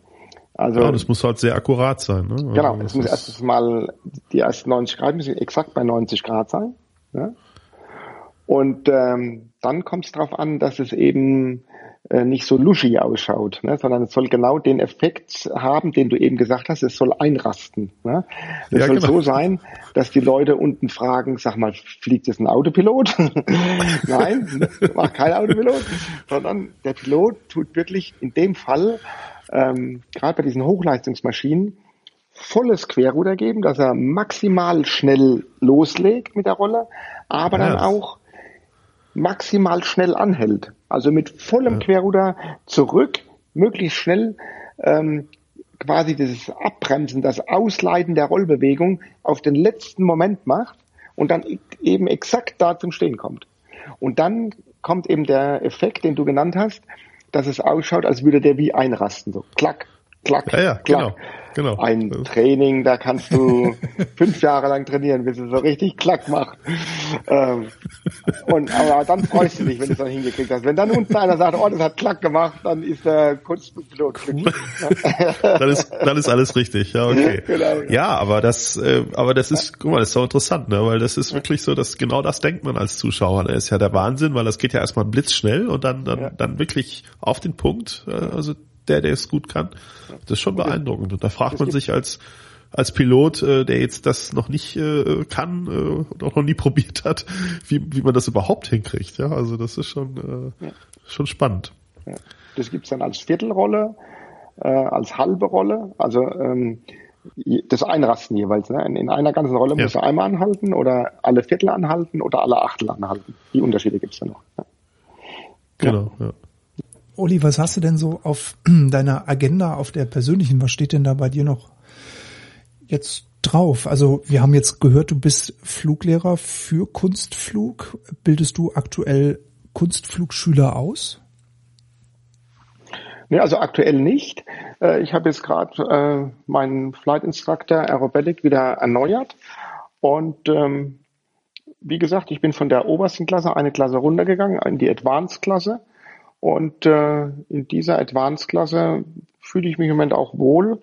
Also, ja, das muss halt sehr akkurat sein. Ne? Also genau, es muss erstens mal, die ersten 90 Grad müssen exakt bei 90 Grad sein. Ne? Und ähm, dann kommt es darauf an, dass es eben äh, nicht so luschi ausschaut, ne, sondern es soll genau den Effekt haben, den du eben gesagt hast, es soll einrasten. Ne? Es ja, soll genau. so sein, dass die Leute unten fragen, sag mal, fliegt jetzt ein Autopilot? <laughs> Nein, war kein Autopilot, sondern der Pilot tut wirklich in dem Fall, ähm, gerade bei diesen Hochleistungsmaschinen, volles Querruder geben, dass er maximal schnell loslegt mit der Rolle, aber ja. dann auch maximal schnell anhält. Also mit vollem ja. Querruder zurück, möglichst schnell ähm, quasi dieses Abbremsen, das Ausleiten der Rollbewegung auf den letzten Moment macht und dann eben exakt da zum Stehen kommt. Und dann kommt eben der Effekt, den du genannt hast, dass es ausschaut, als würde der wie einrasten, so klack, klack, ja, ja, klack. Genau. Genau. Ein Training, da kannst du <laughs> fünf Jahre lang trainieren, bis es so richtig klack macht. Ähm, und, aber dann freust du dich, wenn du es dann hingekriegt hast. Wenn dann unten einer sagt, oh, das hat klack gemacht, dann ist der Kunstpilot <laughs> glücklich. dann, ist, dann ist alles richtig, ja, okay. <laughs> Genau, ja. ja, aber das, äh, aber das ist, guck mal, das ist so interessant, ne? weil das ist wirklich so, dass genau das denkt man als Zuschauer. Das ist ja der Wahnsinn, weil das geht ja erstmal blitzschnell und dann, dann, ja. dann wirklich auf den Punkt. Äh, also der, der es gut kann. Das ist schon beeindruckend. Und da fragt man sich als als Pilot, äh, der jetzt das noch nicht äh, kann äh, und auch noch nie <laughs> probiert hat, wie, wie man das überhaupt hinkriegt. Ja, also das ist schon äh, ja. schon spannend. Ja. Das gibt's dann als Viertelrolle, äh, als halbe Rolle, also ähm, das Einrasten jeweils. Ne? In einer ganzen Rolle ja. muss er einmal anhalten oder alle Viertel anhalten oder alle Achtel anhalten. Die Unterschiede gibt's dann noch. Ja. Genau, ja. Uli, was hast du denn so auf <clears throat> deiner Agenda, auf der persönlichen, was steht denn da bei dir noch jetzt drauf? Also wir haben jetzt gehört, du bist Fluglehrer für Kunstflug. Bildest du aktuell Kunstflugschüler aus? Nee, also aktuell nicht. Äh, ich habe jetzt gerade äh, meinen Flight Instructor Aerobatic wieder erneuert und ähm, wie gesagt, ich bin von der obersten Klasse eine Klasse runtergegangen in die Advanced Klasse und äh, in dieser Advanced-Klasse fühle ich mich im Moment auch wohl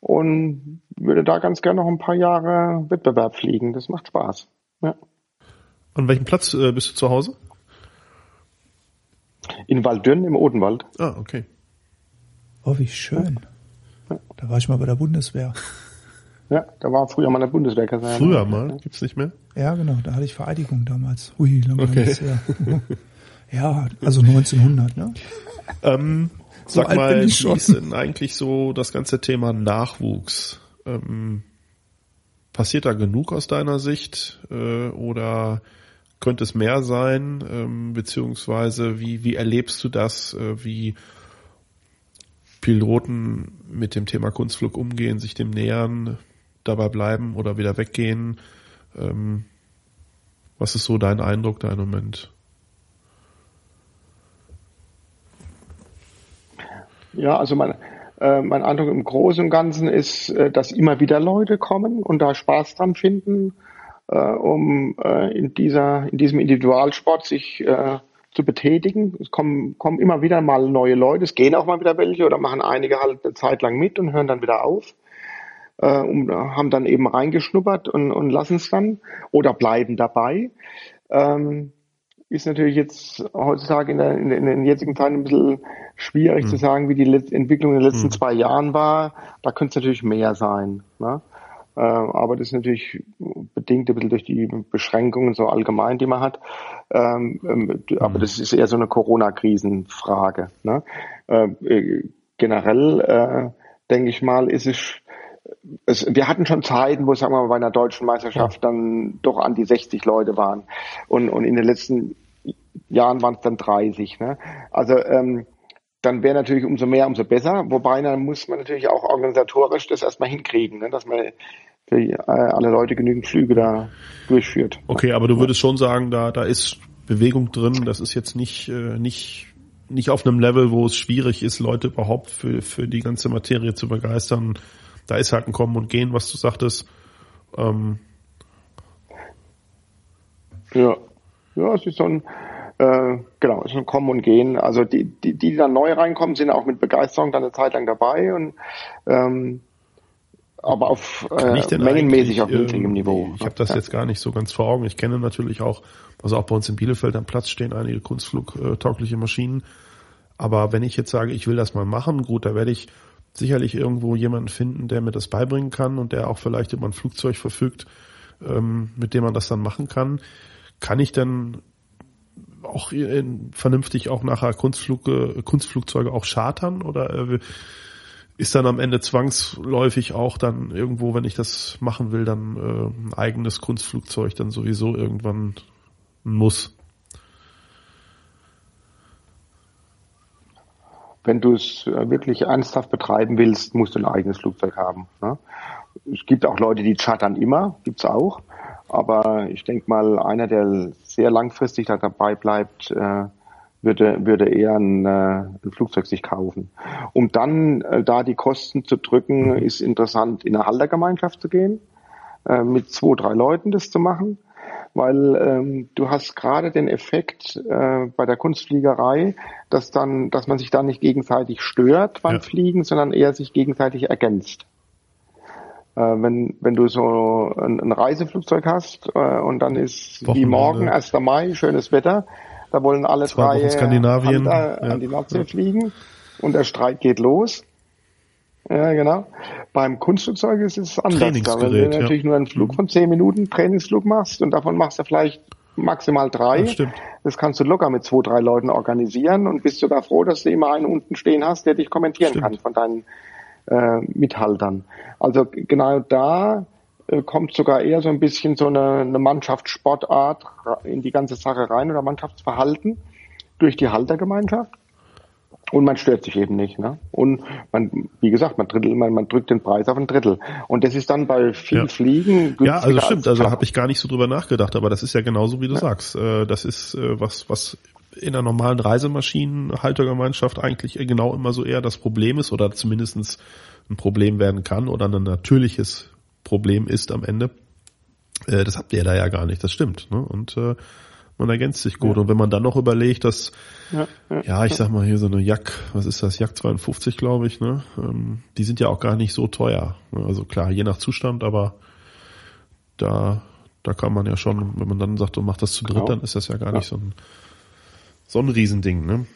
und würde da ganz gerne noch ein paar Jahre Wettbewerb fliegen. Das macht Spaß. Ja. An welchem Platz äh, bist du zu Hause? In Waldürn im Odenwald. Ah, okay. Oh, wie schön. Ja. Da war ich mal bei der Bundeswehr. Ja, da war früher mal eine Bundeswehrkaserne. Früher mal? Gibt's nicht mehr? Ja, genau. Da hatte ich Vereidigung damals. Ui, lange okay. ist her. <laughs> Ja, also 1900, ne? Ähm, so sag mal, wie ist denn eigentlich so das ganze Thema Nachwuchs? Ähm, passiert da genug aus deiner Sicht äh, oder könnte es mehr sein? Ähm, beziehungsweise wie, wie erlebst du das, äh, wie Piloten mit dem Thema Kunstflug umgehen, sich dem nähern, dabei bleiben oder wieder weggehen? Ähm, was ist so dein Eindruck da im Moment? Ja, also mein, äh, mein Eindruck im Großen und Ganzen ist, äh, dass immer wieder Leute kommen und da Spaß dran finden, äh, um äh, in dieser, in diesem Individualsport sich äh, zu betätigen. Es kommen, kommen immer wieder mal neue Leute, es gehen auch mal wieder welche oder machen einige halt eine Zeit lang mit und hören dann wieder auf. Äh, und haben dann eben reingeschnuppert und, und lassen es dann oder bleiben dabei. Ähm, ist natürlich jetzt heutzutage in, der, in, in den jetzigen Zeiten ein bisschen schwierig mhm. zu sagen, wie die Let Entwicklung in den letzten mhm. zwei Jahren war. Da könnte es natürlich mehr sein. Ne? Äh, aber das ist natürlich bedingt ein bisschen durch die Beschränkungen so allgemein, die man hat. Ähm, ähm, aber mhm. das ist eher so eine Corona-Krisenfrage. Ne? Äh, äh, generell äh, denke ich mal, ist es es, wir hatten schon Zeiten, wo, sagen wir mal, bei einer deutschen Meisterschaft dann doch an die 60 Leute waren. Und, und in den letzten Jahren waren es dann 30. Ne? Also ähm, dann wäre natürlich umso mehr, umso besser. Wobei dann muss man natürlich auch organisatorisch das erstmal hinkriegen, ne? dass man für äh, alle Leute genügend Flüge da durchführt. Okay, aber du würdest schon sagen, da, da ist Bewegung drin. Das ist jetzt nicht, äh, nicht, nicht auf einem Level, wo es schwierig ist, Leute überhaupt für, für die ganze Materie zu begeistern. Da ist halt ein Kommen und Gehen, was du sagtest. Ähm, ja, ja, es ist so ein, äh, genau, ist ein Kommen und Gehen. Also die, die, die dann neu reinkommen, sind auch mit Begeisterung dann eine Zeit lang dabei und ähm, aber auf äh, mengenmäßig auf niedrigem ähm, Niveau. Ich habe das ja. jetzt gar nicht so ganz vor Augen. Ich kenne natürlich auch, also auch bei uns in Bielefeld am Platz stehen einige kunstflugtaugliche Maschinen. Aber wenn ich jetzt sage, ich will das mal machen, gut, da werde ich sicherlich irgendwo jemanden finden, der mir das beibringen kann und der auch vielleicht über ein Flugzeug verfügt, ähm, mit dem man das dann machen kann. Kann ich dann auch in, vernünftig auch nachher Kunstflug, Kunstflugzeuge auch chartern oder äh, ist dann am Ende zwangsläufig auch dann irgendwo, wenn ich das machen will, dann äh, ein eigenes Kunstflugzeug dann sowieso irgendwann muss. Wenn du es äh, wirklich ernsthaft betreiben willst, musst du ein eigenes Flugzeug haben. Ne? Es gibt auch Leute, die chartern immer, gibt's auch. Aber ich denke mal, einer, der sehr langfristig da dabei bleibt, äh, würde, würde eher ein, äh, ein Flugzeug sich kaufen. Um dann äh, da die Kosten zu drücken, ist interessant, in eine Haltergemeinschaft zu gehen, äh, mit zwei, drei Leuten das zu machen, weil ähm, du hast gerade den Effekt äh, bei der Kunstfliegerei, dass dann, dass man sich da nicht gegenseitig stört beim ja. Fliegen, sondern eher sich gegenseitig ergänzt. Äh, wenn, wenn du so ein, ein Reiseflugzeug hast äh, und dann ist Wochenende. wie morgen, 1. Mai, schönes Wetter, da wollen alle Zwei drei Skandinavien, ja. an die Nordsee ja. fliegen und der Streit geht los. Ja, genau. Beim Kunstflugzeug ist es anders. Da, wenn du natürlich nur einen Flug mhm. von zehn Minuten Trainingsflug machst und davon machst du vielleicht maximal drei. Das, das kannst du locker mit zwei, drei Leuten organisieren und bist sogar froh, dass du immer einen unten stehen hast, der dich kommentieren stimmt. kann von deinen äh, Mithaltern. Also genau da äh, kommt sogar eher so ein bisschen so eine, eine Mannschaftssportart in die ganze Sache rein oder Mannschaftsverhalten durch die Haltergemeinschaft. Und man stört sich eben nicht. Ne? Und man, wie gesagt, man, drittel, man, man drückt den Preis auf ein Drittel. Und das ist dann bei viel ja. Fliegen Ja, also stimmt, also habe ich gar nicht so drüber nachgedacht, aber das ist ja genauso, wie du ja. sagst. Äh, das ist was, was in einer normalen Reisemaschinenhaltergemeinschaft eigentlich genau immer so eher das Problem ist oder zumindestens ein Problem werden kann oder ein natürliches Problem ist am Ende. Äh, das habt ihr da ja gar nicht, das stimmt. Ne? Und äh, man ergänzt sich gut. Ja. Und wenn man dann noch überlegt, dass, ja, ja, ja ich sag mal hier so eine Jack, was ist das, Jack 52, glaube ich, ne? Ähm, die sind ja auch gar nicht so teuer. Ne? Also klar, je nach Zustand, aber da, da kann man ja schon, wenn man dann sagt, du machst das zu dritt, genau. dann ist das ja gar nicht so ein, so ein Riesending, ne?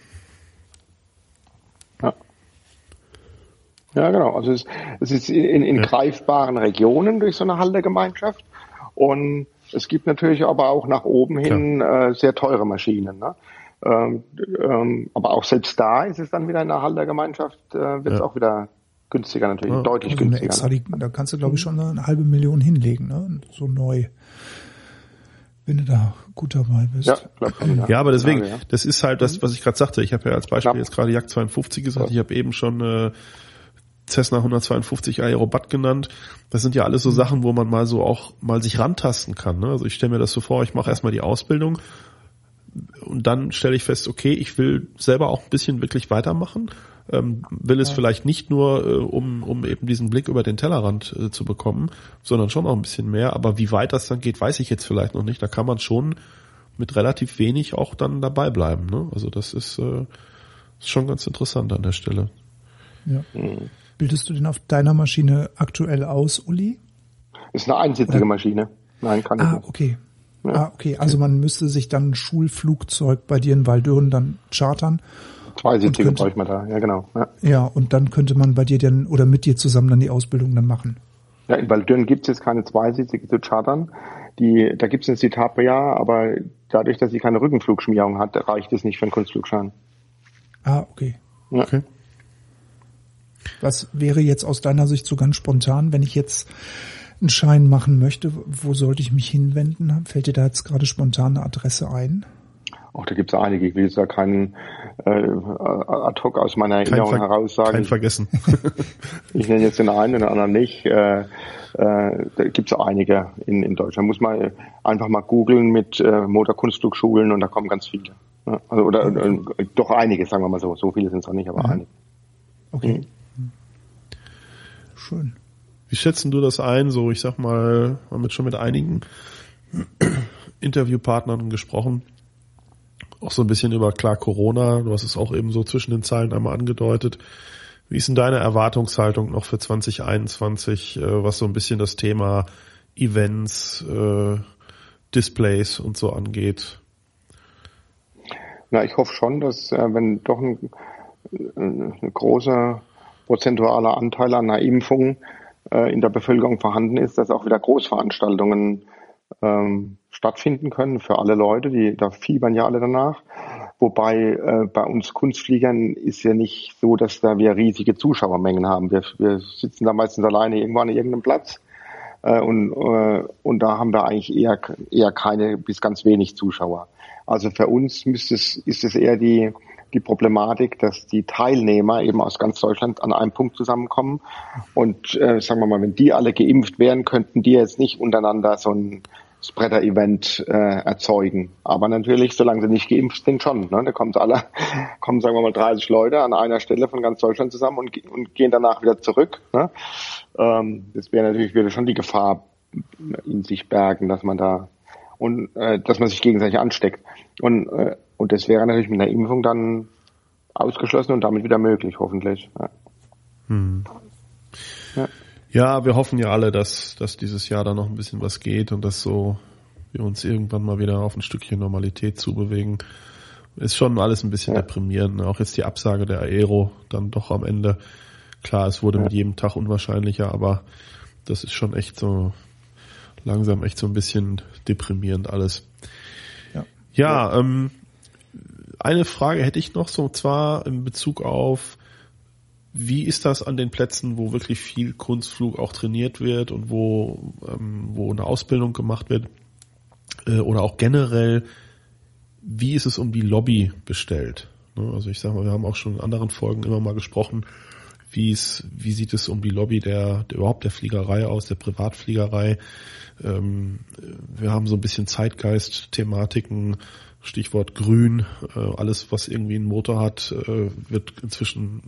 Ja, genau. Also es, es ist in, in ja. greifbaren Regionen durch so eine Haltergemeinschaft. Und es gibt natürlich aber auch nach oben hin äh, sehr teure Maschinen. Ne? Ähm, ähm, aber auch selbst da ist es dann wieder in der Haltergemeinschaft, äh, wird es ja. auch wieder günstiger natürlich, ja. deutlich also günstiger. Extra, die, da kannst du, glaube ich, schon eine halbe Million hinlegen, ne? so neu wenn du da gut dabei bist. Ja, glaub, ja. ja aber deswegen, das ist halt das, was ich gerade sagte. Ich habe ja als Beispiel Knapp. jetzt gerade Jagd 52 gesagt. Ich habe eben schon äh, Cessna 152 Aerobat genannt. Das sind ja alles so mhm. Sachen, wo man mal so auch mal sich rantasten kann. Ne? Also ich stelle mir das so vor, ich mache erstmal die Ausbildung und dann stelle ich fest, okay, ich will selber auch ein bisschen wirklich weitermachen. Ähm, will es ja. vielleicht nicht nur, äh, um, um eben diesen Blick über den Tellerrand äh, zu bekommen, sondern schon auch ein bisschen mehr. Aber wie weit das dann geht, weiß ich jetzt vielleicht noch nicht. Da kann man schon mit relativ wenig auch dann dabei bleiben. Ne? Also das ist, äh, ist schon ganz interessant an der Stelle. Ja. Mhm. Bildest du den auf deiner Maschine aktuell aus, Uli? Ist eine einsitzige Oder? Maschine. Nein, kann ich ah, nicht. Okay. Ja. Ah, okay. Also man müsste sich dann ein Schulflugzeug bei dir in Waldürn dann chartern. Zweisitzige brauche ich mal da, ja genau. Ja. ja, und dann könnte man bei dir dann oder mit dir zusammen dann die Ausbildung dann machen. Ja, in Waldürn gibt es jetzt keine zweisitzige zu chartern. Die, da gibt es ein Citabria, aber dadurch, dass sie keine Rückenflugschmierung hat, reicht es nicht für einen Kunstflugschein. Ah, okay. Ja. Okay. Was wäre jetzt aus deiner Sicht so ganz spontan, wenn ich jetzt einen Schein machen möchte? Wo sollte ich mich hinwenden? Fällt dir da jetzt gerade spontan eine Adresse ein? Auch da gibt es einige. Ich will jetzt da keinen äh, ad hoc aus meiner Erinnerung Kein heraus sagen. Kein Vergessen. <laughs> Ich nenne jetzt den einen und den anderen nicht. Äh, äh, da gibt es einige in, in Deutschland. Muss man einfach mal googeln mit äh, Motorkunstflugschulen und da kommen ganz viele. Ja, also, oder äh, doch einige, sagen wir mal so. So viele sind es auch nicht, aber einige. Okay. Schön. Wie schätzen du das ein? So, ich sag mal, wir haben jetzt schon mit einigen <clears throat> Interviewpartnern gesprochen. Auch so ein bisschen über klar Corona. Du hast es auch eben so zwischen den Zeilen einmal angedeutet. Wie ist denn deine Erwartungshaltung noch für 2021, äh, was so ein bisschen das Thema Events, äh, Displays und so angeht? Na, ich hoffe schon, dass äh, wenn doch ein, ein, großer prozentualer Anteil an einer Impfung in der Bevölkerung vorhanden ist, dass auch wieder Großveranstaltungen ähm, stattfinden können für alle Leute, die da fiebern ja alle danach. Wobei äh, bei uns Kunstfliegern ist ja nicht so, dass da wir riesige Zuschauermengen haben. Wir, wir sitzen da meistens alleine irgendwo an irgendeinem Platz äh, und, äh, und da haben wir eigentlich eher, eher keine bis ganz wenig Zuschauer. Also für uns müsste es, ist es eher die, die Problematik, dass die Teilnehmer eben aus ganz Deutschland an einem Punkt zusammenkommen. Und äh, sagen wir mal, wenn die alle geimpft wären, könnten die jetzt nicht untereinander so ein Spreader-Event äh, erzeugen. Aber natürlich, solange sie nicht geimpft sind, schon. Ne? Da kommen alle, <laughs> kommen sagen wir mal 30 Leute an einer Stelle von ganz Deutschland zusammen und, und gehen danach wieder zurück. Ne? Ähm, das wäre natürlich würde schon die Gefahr in sich bergen, dass man da und äh, dass man sich gegenseitig ansteckt. Und äh, und das wäre natürlich mit einer Impfung dann ausgeschlossen und damit wieder möglich, hoffentlich. Ja. Ja. Ja, wir hoffen ja alle, dass, dass dieses Jahr da noch ein bisschen was geht und dass so wir uns irgendwann mal wieder auf ein Stückchen Normalität zubewegen. Ist schon alles ein bisschen Ja. deprimierend. ne? Auch jetzt die Absage der Aero dann doch am Ende. Klar, es wurde Ja. mit jedem Tag unwahrscheinlicher, aber das ist schon echt so langsam echt so ein bisschen deprimierend alles. Ja. Ja, ähm, eine Frage hätte ich noch so, und zwar in Bezug auf, wie ist das an den Plätzen, wo wirklich viel Kunstflug auch trainiert wird und wo, ähm, wo eine Ausbildung gemacht wird? Äh, oder auch generell, wie ist es um die Lobby bestellt? Ne, Also ich sag mal, wir haben auch schon in anderen Folgen immer mal gesprochen, wie es, wie sieht es um die Lobby der, der überhaupt der Fliegerei aus, der Privatfliegerei? Ähm, wir haben so ein bisschen Zeitgeist-Thematiken, Stichwort Grün, äh, alles was irgendwie einen Motor hat, äh, wird inzwischen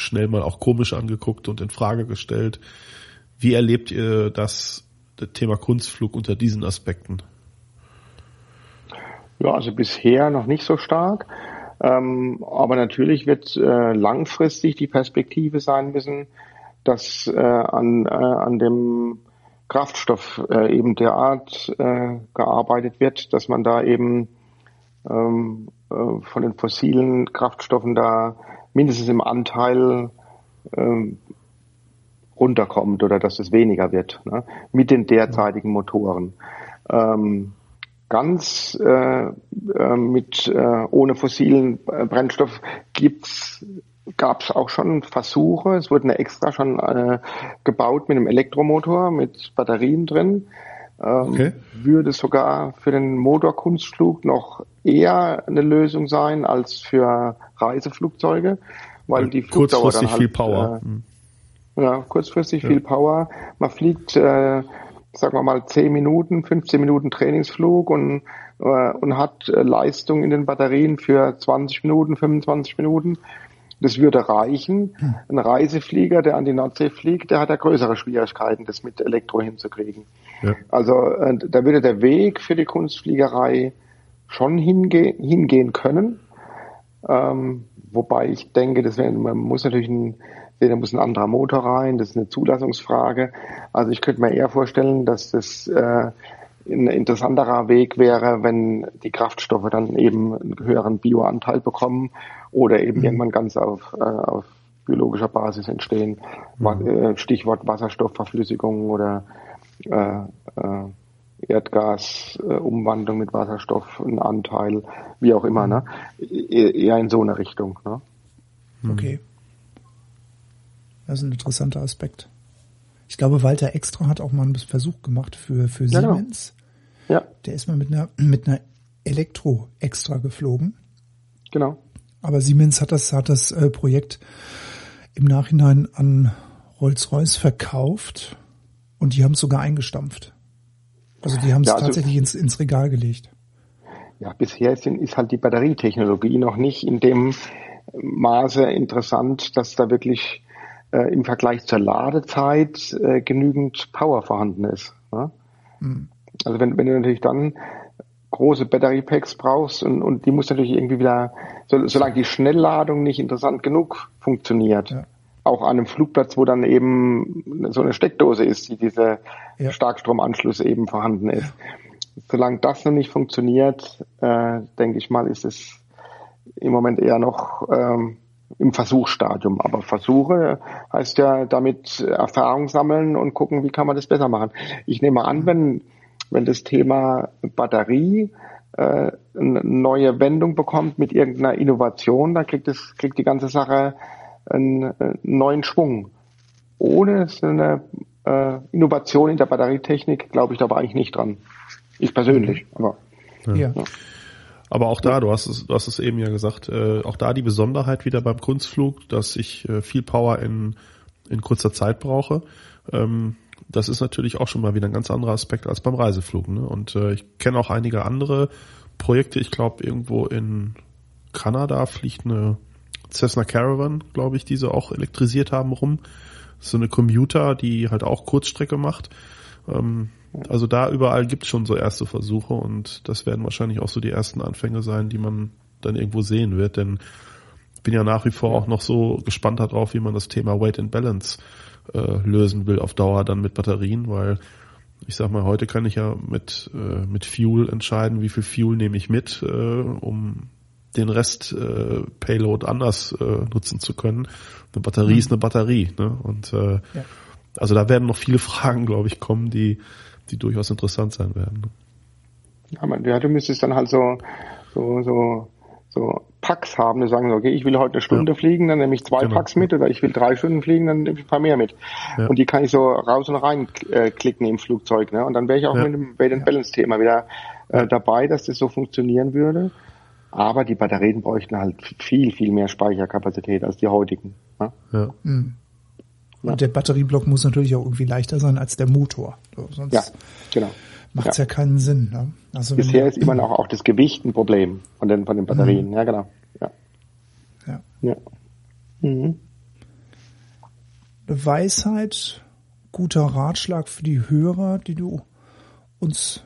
schnell mal auch komisch angeguckt und in Frage gestellt. Wie erlebt ihr das, das Thema Kunstflug unter diesen Aspekten? Ja, also bisher noch nicht so stark. Ähm, aber natürlich wird äh, langfristig die Perspektive sein müssen, dass äh, an, äh, an dem Kraftstoff äh, eben derart äh, gearbeitet wird, dass man da eben ähm, äh, von den fossilen Kraftstoffen da mindestens im Anteil ähm, runterkommt oder dass es weniger wird ne? mit den derzeitigen Motoren. Ähm, ganz äh, äh, mit äh, ohne fossilen äh, Brennstoff gibt's gab es auch schon Versuche. Es wurden extra schon äh, gebaut mit einem Elektromotor mit Batterien drin. Ähm, Okay. Würde sogar für den Motorkunstflug noch eher eine Lösung sein als für Reiseflugzeuge, weil die Flugdauer Kurzfristig dann halt, viel Power. Äh, Hm. ja, kurzfristig viel Power. Man fliegt, äh, sagen wir mal, 10 Minuten, 15 Minuten Trainingsflug und, äh, und hat äh, Leistung in den Batterien für 20 Minuten, 25 Minuten. Das würde reichen. Ein Reiseflieger, der an die Nordsee fliegt, der hat ja größere Schwierigkeiten, das mit Elektro hinzukriegen. Ja. Also äh, da würde der Weg für die Kunstfliegerei schon hinge hingehen können. Ähm, wobei ich denke, das wär, man muss natürlich ein, da muss ein anderer Motor rein, das ist eine Zulassungsfrage. Also ich könnte mir eher vorstellen, dass das äh, ein interessanterer Weg wäre, wenn die Kraftstoffe dann eben einen höheren Bioanteil bekommen oder eben irgendwann ganz auf, äh, auf biologischer Basis entstehen. Wa- äh, Stichwort Wasserstoffverflüssigung oder Erdgasumwandlung mit Wasserstoff, ein Anteil, wie auch immer, ne? E- Eher in so eine Richtung, ne? Okay. Das ist ein interessanter Aspekt. Ich glaube, Walter Extra hat auch mal einen Versuch gemacht für, für Genau. Siemens. Ja, Der ist mal mit einer, mit einer Elektro extra geflogen. Genau. Aber Siemens hat das, hat das äh, Projekt im Nachhinein an Rolls-Royce verkauft und die haben es sogar eingestampft. Also die haben es ja, also, tatsächlich ins, ins Regal gelegt. Ja, bisher ist, ist halt die Batterietechnologie noch nicht in dem Maße interessant, dass da wirklich äh, im Vergleich zur Ladezeit äh, genügend Power vorhanden ist. Ja? Mhm. Also wenn, wenn du natürlich dann große Batteriepacks brauchst und, und die muss natürlich irgendwie wieder, so, solange die Schnellladung nicht interessant genug funktioniert, ja. Auch an einem Flugplatz, wo dann eben so eine Steckdose ist, die diese ja. Starkstromanschluss eben vorhanden ist. Solange das noch nicht funktioniert, äh, denke ich mal, ist es im Moment eher noch ähm, im Versuchsstadium. Aber Versuche heißt ja damit Erfahrung sammeln und gucken, wie kann man das besser machen. Ich nehme an, wenn, wenn das Thema Batterie äh, eine neue Wendung bekommt mit irgendeiner Innovation, dann kriegt es, kriegt die ganze Sache einen, einen neuen Schwung. Ohne eine äh, Innovation in der Batterietechnik glaube ich da aber eigentlich nicht dran. Ich persönlich, aber. ja. ja. Aber auch da, du hast es, du hast es eben ja gesagt, äh, auch da die Besonderheit wieder beim Kunstflug, dass ich äh, viel Power in, in kurzer Zeit brauche. Ähm, das ist natürlich auch schon mal wieder ein ganz anderer Aspekt als beim Reiseflug. Ne? Und äh, ich kenne auch einige andere Projekte. Ich glaube, irgendwo in Kanada fliegt eine Cessna Caravan, glaube ich, die sie auch elektrisiert haben rum. So eine Commuter, die halt auch Kurzstrecke macht. Ähm, also da überall gibt es schon so erste Versuche und das werden wahrscheinlich auch so die ersten Anfänge sein, die man dann irgendwo sehen wird, denn ich bin ja nach wie vor auch noch so gespannt darauf, wie man das Thema Weight and Balance äh, lösen will auf Dauer dann mit Batterien, weil ich sag mal, heute kann ich ja mit, äh, mit Fuel entscheiden, wie viel Fuel nehme ich mit, äh, um den Rest äh, Payload anders äh, nutzen zu können. Eine Batterie mhm. ist eine Batterie. Ne? Und äh, ja. also da werden noch viele <laughs> Fragen, glaube ich, kommen, die die durchaus interessant sein werden. Ja, man, ja, du müsstest dann halt so, so, so, so Packs haben, die sagen, okay, ich will heute eine Stunde ja. fliegen, dann nehme ich zwei genau. Packs mit oder ich will drei Stunden fliegen, dann nehme ich ein paar mehr mit. Ja. Und die kann ich so raus und rein äh, klicken im Flugzeug. Ne? Und dann wäre ich auch ja. mit dem Weight and Balance Thema wieder äh, dabei, dass das so funktionieren würde. Aber die Batterien bräuchten halt viel, viel mehr Speicherkapazität als die heutigen. Ne? Ja. Mhm. Und ja. der Batterieblock muss natürlich auch irgendwie leichter sein als der Motor. So, sonst ja, genau. macht es ja. ja. keinen Sinn. Ne? Also Bisher ist immer noch auch das Gewicht ein Problem von den, von den Batterien. Mhm. Ja, genau. Ja. Ja. ja. Mhm. Weisheit, guter Ratschlag für die Hörer, die du uns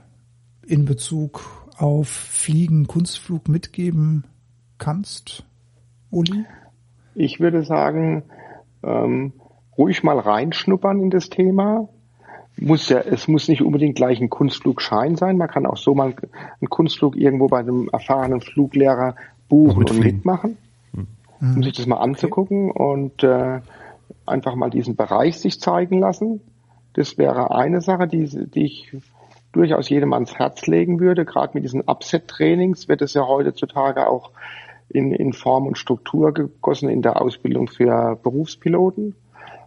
in Bezug auf Fliegen, Kunstflug mitgeben kannst, Uli? Ich würde sagen, ähm, ruhig mal reinschnuppern in das Thema. Muss ja, es muss nicht unbedingt gleich ein Kunstflugschein sein. Man kann auch so mal einen Kunstflug irgendwo bei einem erfahrenen Fluglehrer buchen und mitmachen, mhm. um sich das mal anzugucken okay. und äh, einfach mal diesen Bereich sich zeigen lassen. Das wäre eine Sache, die, die ich durchaus jedem ans Herz legen würde. Gerade mit diesen Upset-Trainings wird es ja heutzutage auch in, in Form und Struktur gegossen in der Ausbildung für Berufspiloten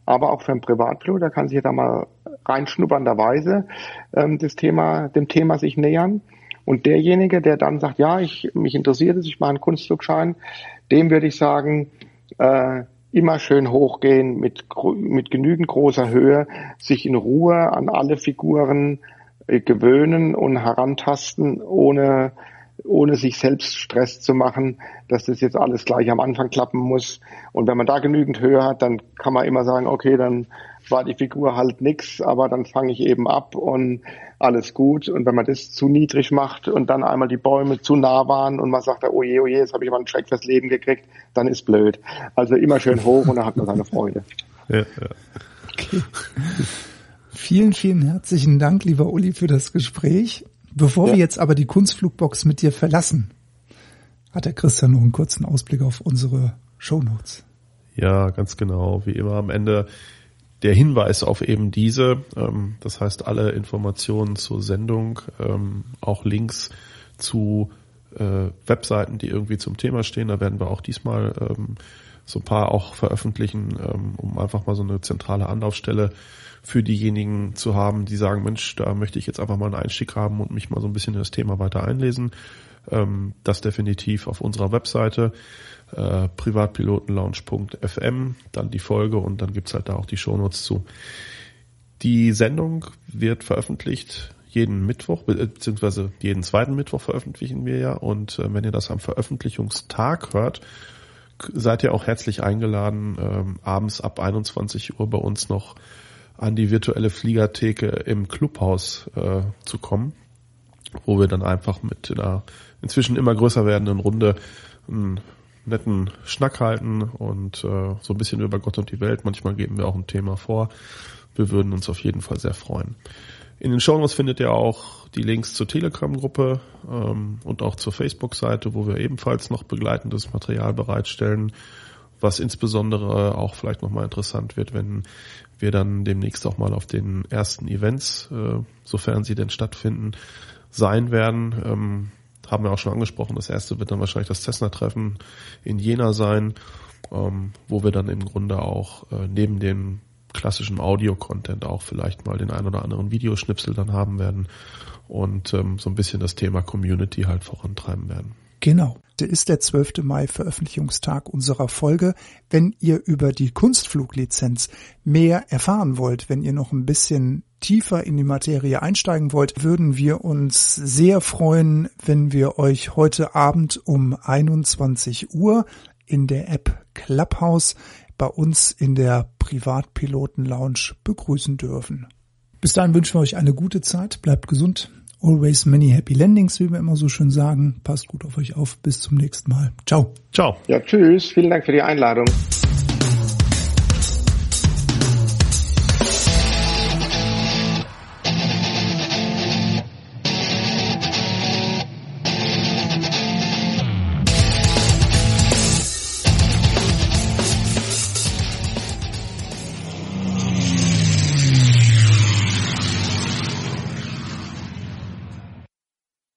aber auch für einen Privatpilot, der kann sich da mal reinschnuppernderweise ähm, das Thema, dem Thema sich nähern. Und derjenige, der dann sagt, ja, ich, mich interessiert es, ich mache einen Kunstflugschein, dem würde ich sagen, äh, immer schön hochgehen mit, mit genügend großer Höhe, sich in Ruhe an alle Figuren gewöhnen und herantasten, ohne ohne sich selbst Stress zu machen, dass das jetzt alles gleich am Anfang klappen muss. Und wenn man da genügend Höhe hat, dann kann man immer sagen, okay, dann war die Figur halt nix, aber dann fange ich eben ab und alles gut. Und wenn man das zu niedrig macht und dann einmal die Bäume zu nah waren und man sagt, oh je, oh je, jetzt habe ich mal einen Schreck fürs Leben gekriegt, dann ist blöd. Also immer schön hoch und dann hat man seine Freude. Ja, ja. Okay. Vielen, vielen herzlichen Dank, lieber Uli, für das Gespräch. Bevor ja. wir jetzt aber die Kunstflugbox mit dir verlassen, hat der Christian noch einen kurzen Ausblick auf unsere Shownotes. Ja, ganz genau. Wie immer am Ende der Hinweis auf eben diese. Ähm, das heißt, alle Informationen zur Sendung, ähm, auch Links zu äh, Webseiten, die irgendwie zum Thema stehen. Da werden wir auch diesmal ähm, so ein paar auch veröffentlichen, um einfach mal so eine zentrale Anlaufstelle für diejenigen zu haben, die sagen, Mensch, da möchte ich jetzt einfach mal einen Einstieg haben und mich mal so ein bisschen in das Thema weiter einlesen. Ähm, das definitiv auf unserer Webseite äh, privatpilotenlaunch.fm, dann die Folge und dann gibt's halt da auch die Shownotes zu. Die Sendung wird veröffentlicht jeden Mittwoch, beziehungsweise jeden zweiten Mittwoch veröffentlichen wir ja. Und äh, wenn ihr das am Veröffentlichungstag hört, seid ihr auch herzlich eingeladen, ähm, abends ab 21 Uhr bei uns noch an die virtuelle Fliegertheke im Clubhaus äh, zu kommen, wo wir dann einfach mit einer inzwischen immer größer werdenden Runde einen netten Schnack halten und äh, so ein bisschen über Gott und die Welt. Manchmal geben wir auch ein Thema vor. Wir würden uns auf jeden Fall sehr freuen. In den Shownotes findet ihr auch die Links zur Telegram-Gruppe ähm, und auch zur Facebook-Seite, wo wir ebenfalls noch begleitendes Material bereitstellen, was insbesondere auch vielleicht nochmal interessant wird, wenn wir dann demnächst auch mal auf den ersten Events, äh, sofern sie denn stattfinden, sein werden. Ähm, haben wir auch schon angesprochen. Das erste wird dann wahrscheinlich das Cessna-Treffen in Jena sein, ähm, wo wir dann im Grunde auch äh, neben dem klassischen Audio-Content auch vielleicht mal den ein oder anderen Videoschnipsel dann haben werden und ähm, so ein bisschen das Thema Community halt vorantreiben werden. Genau. Der ist der 12. Mai Veröffentlichungstag unserer Folge. Wenn ihr über die Kunstfluglizenz mehr erfahren wollt, wenn ihr noch ein bisschen tiefer in die Materie einsteigen wollt, würden wir uns sehr freuen, wenn wir euch heute Abend um 21 Uhr in der App Clubhouse bei uns in der Privatpiloten-Lounge begrüßen dürfen. Bis dahin wünschen wir euch eine gute Zeit, bleibt gesund, always many happy landings, wie wir immer so schön sagen. Passt gut auf euch auf, bis zum nächsten Mal. Ciao. Ciao. Ja, tschüss, vielen Dank für die Einladung.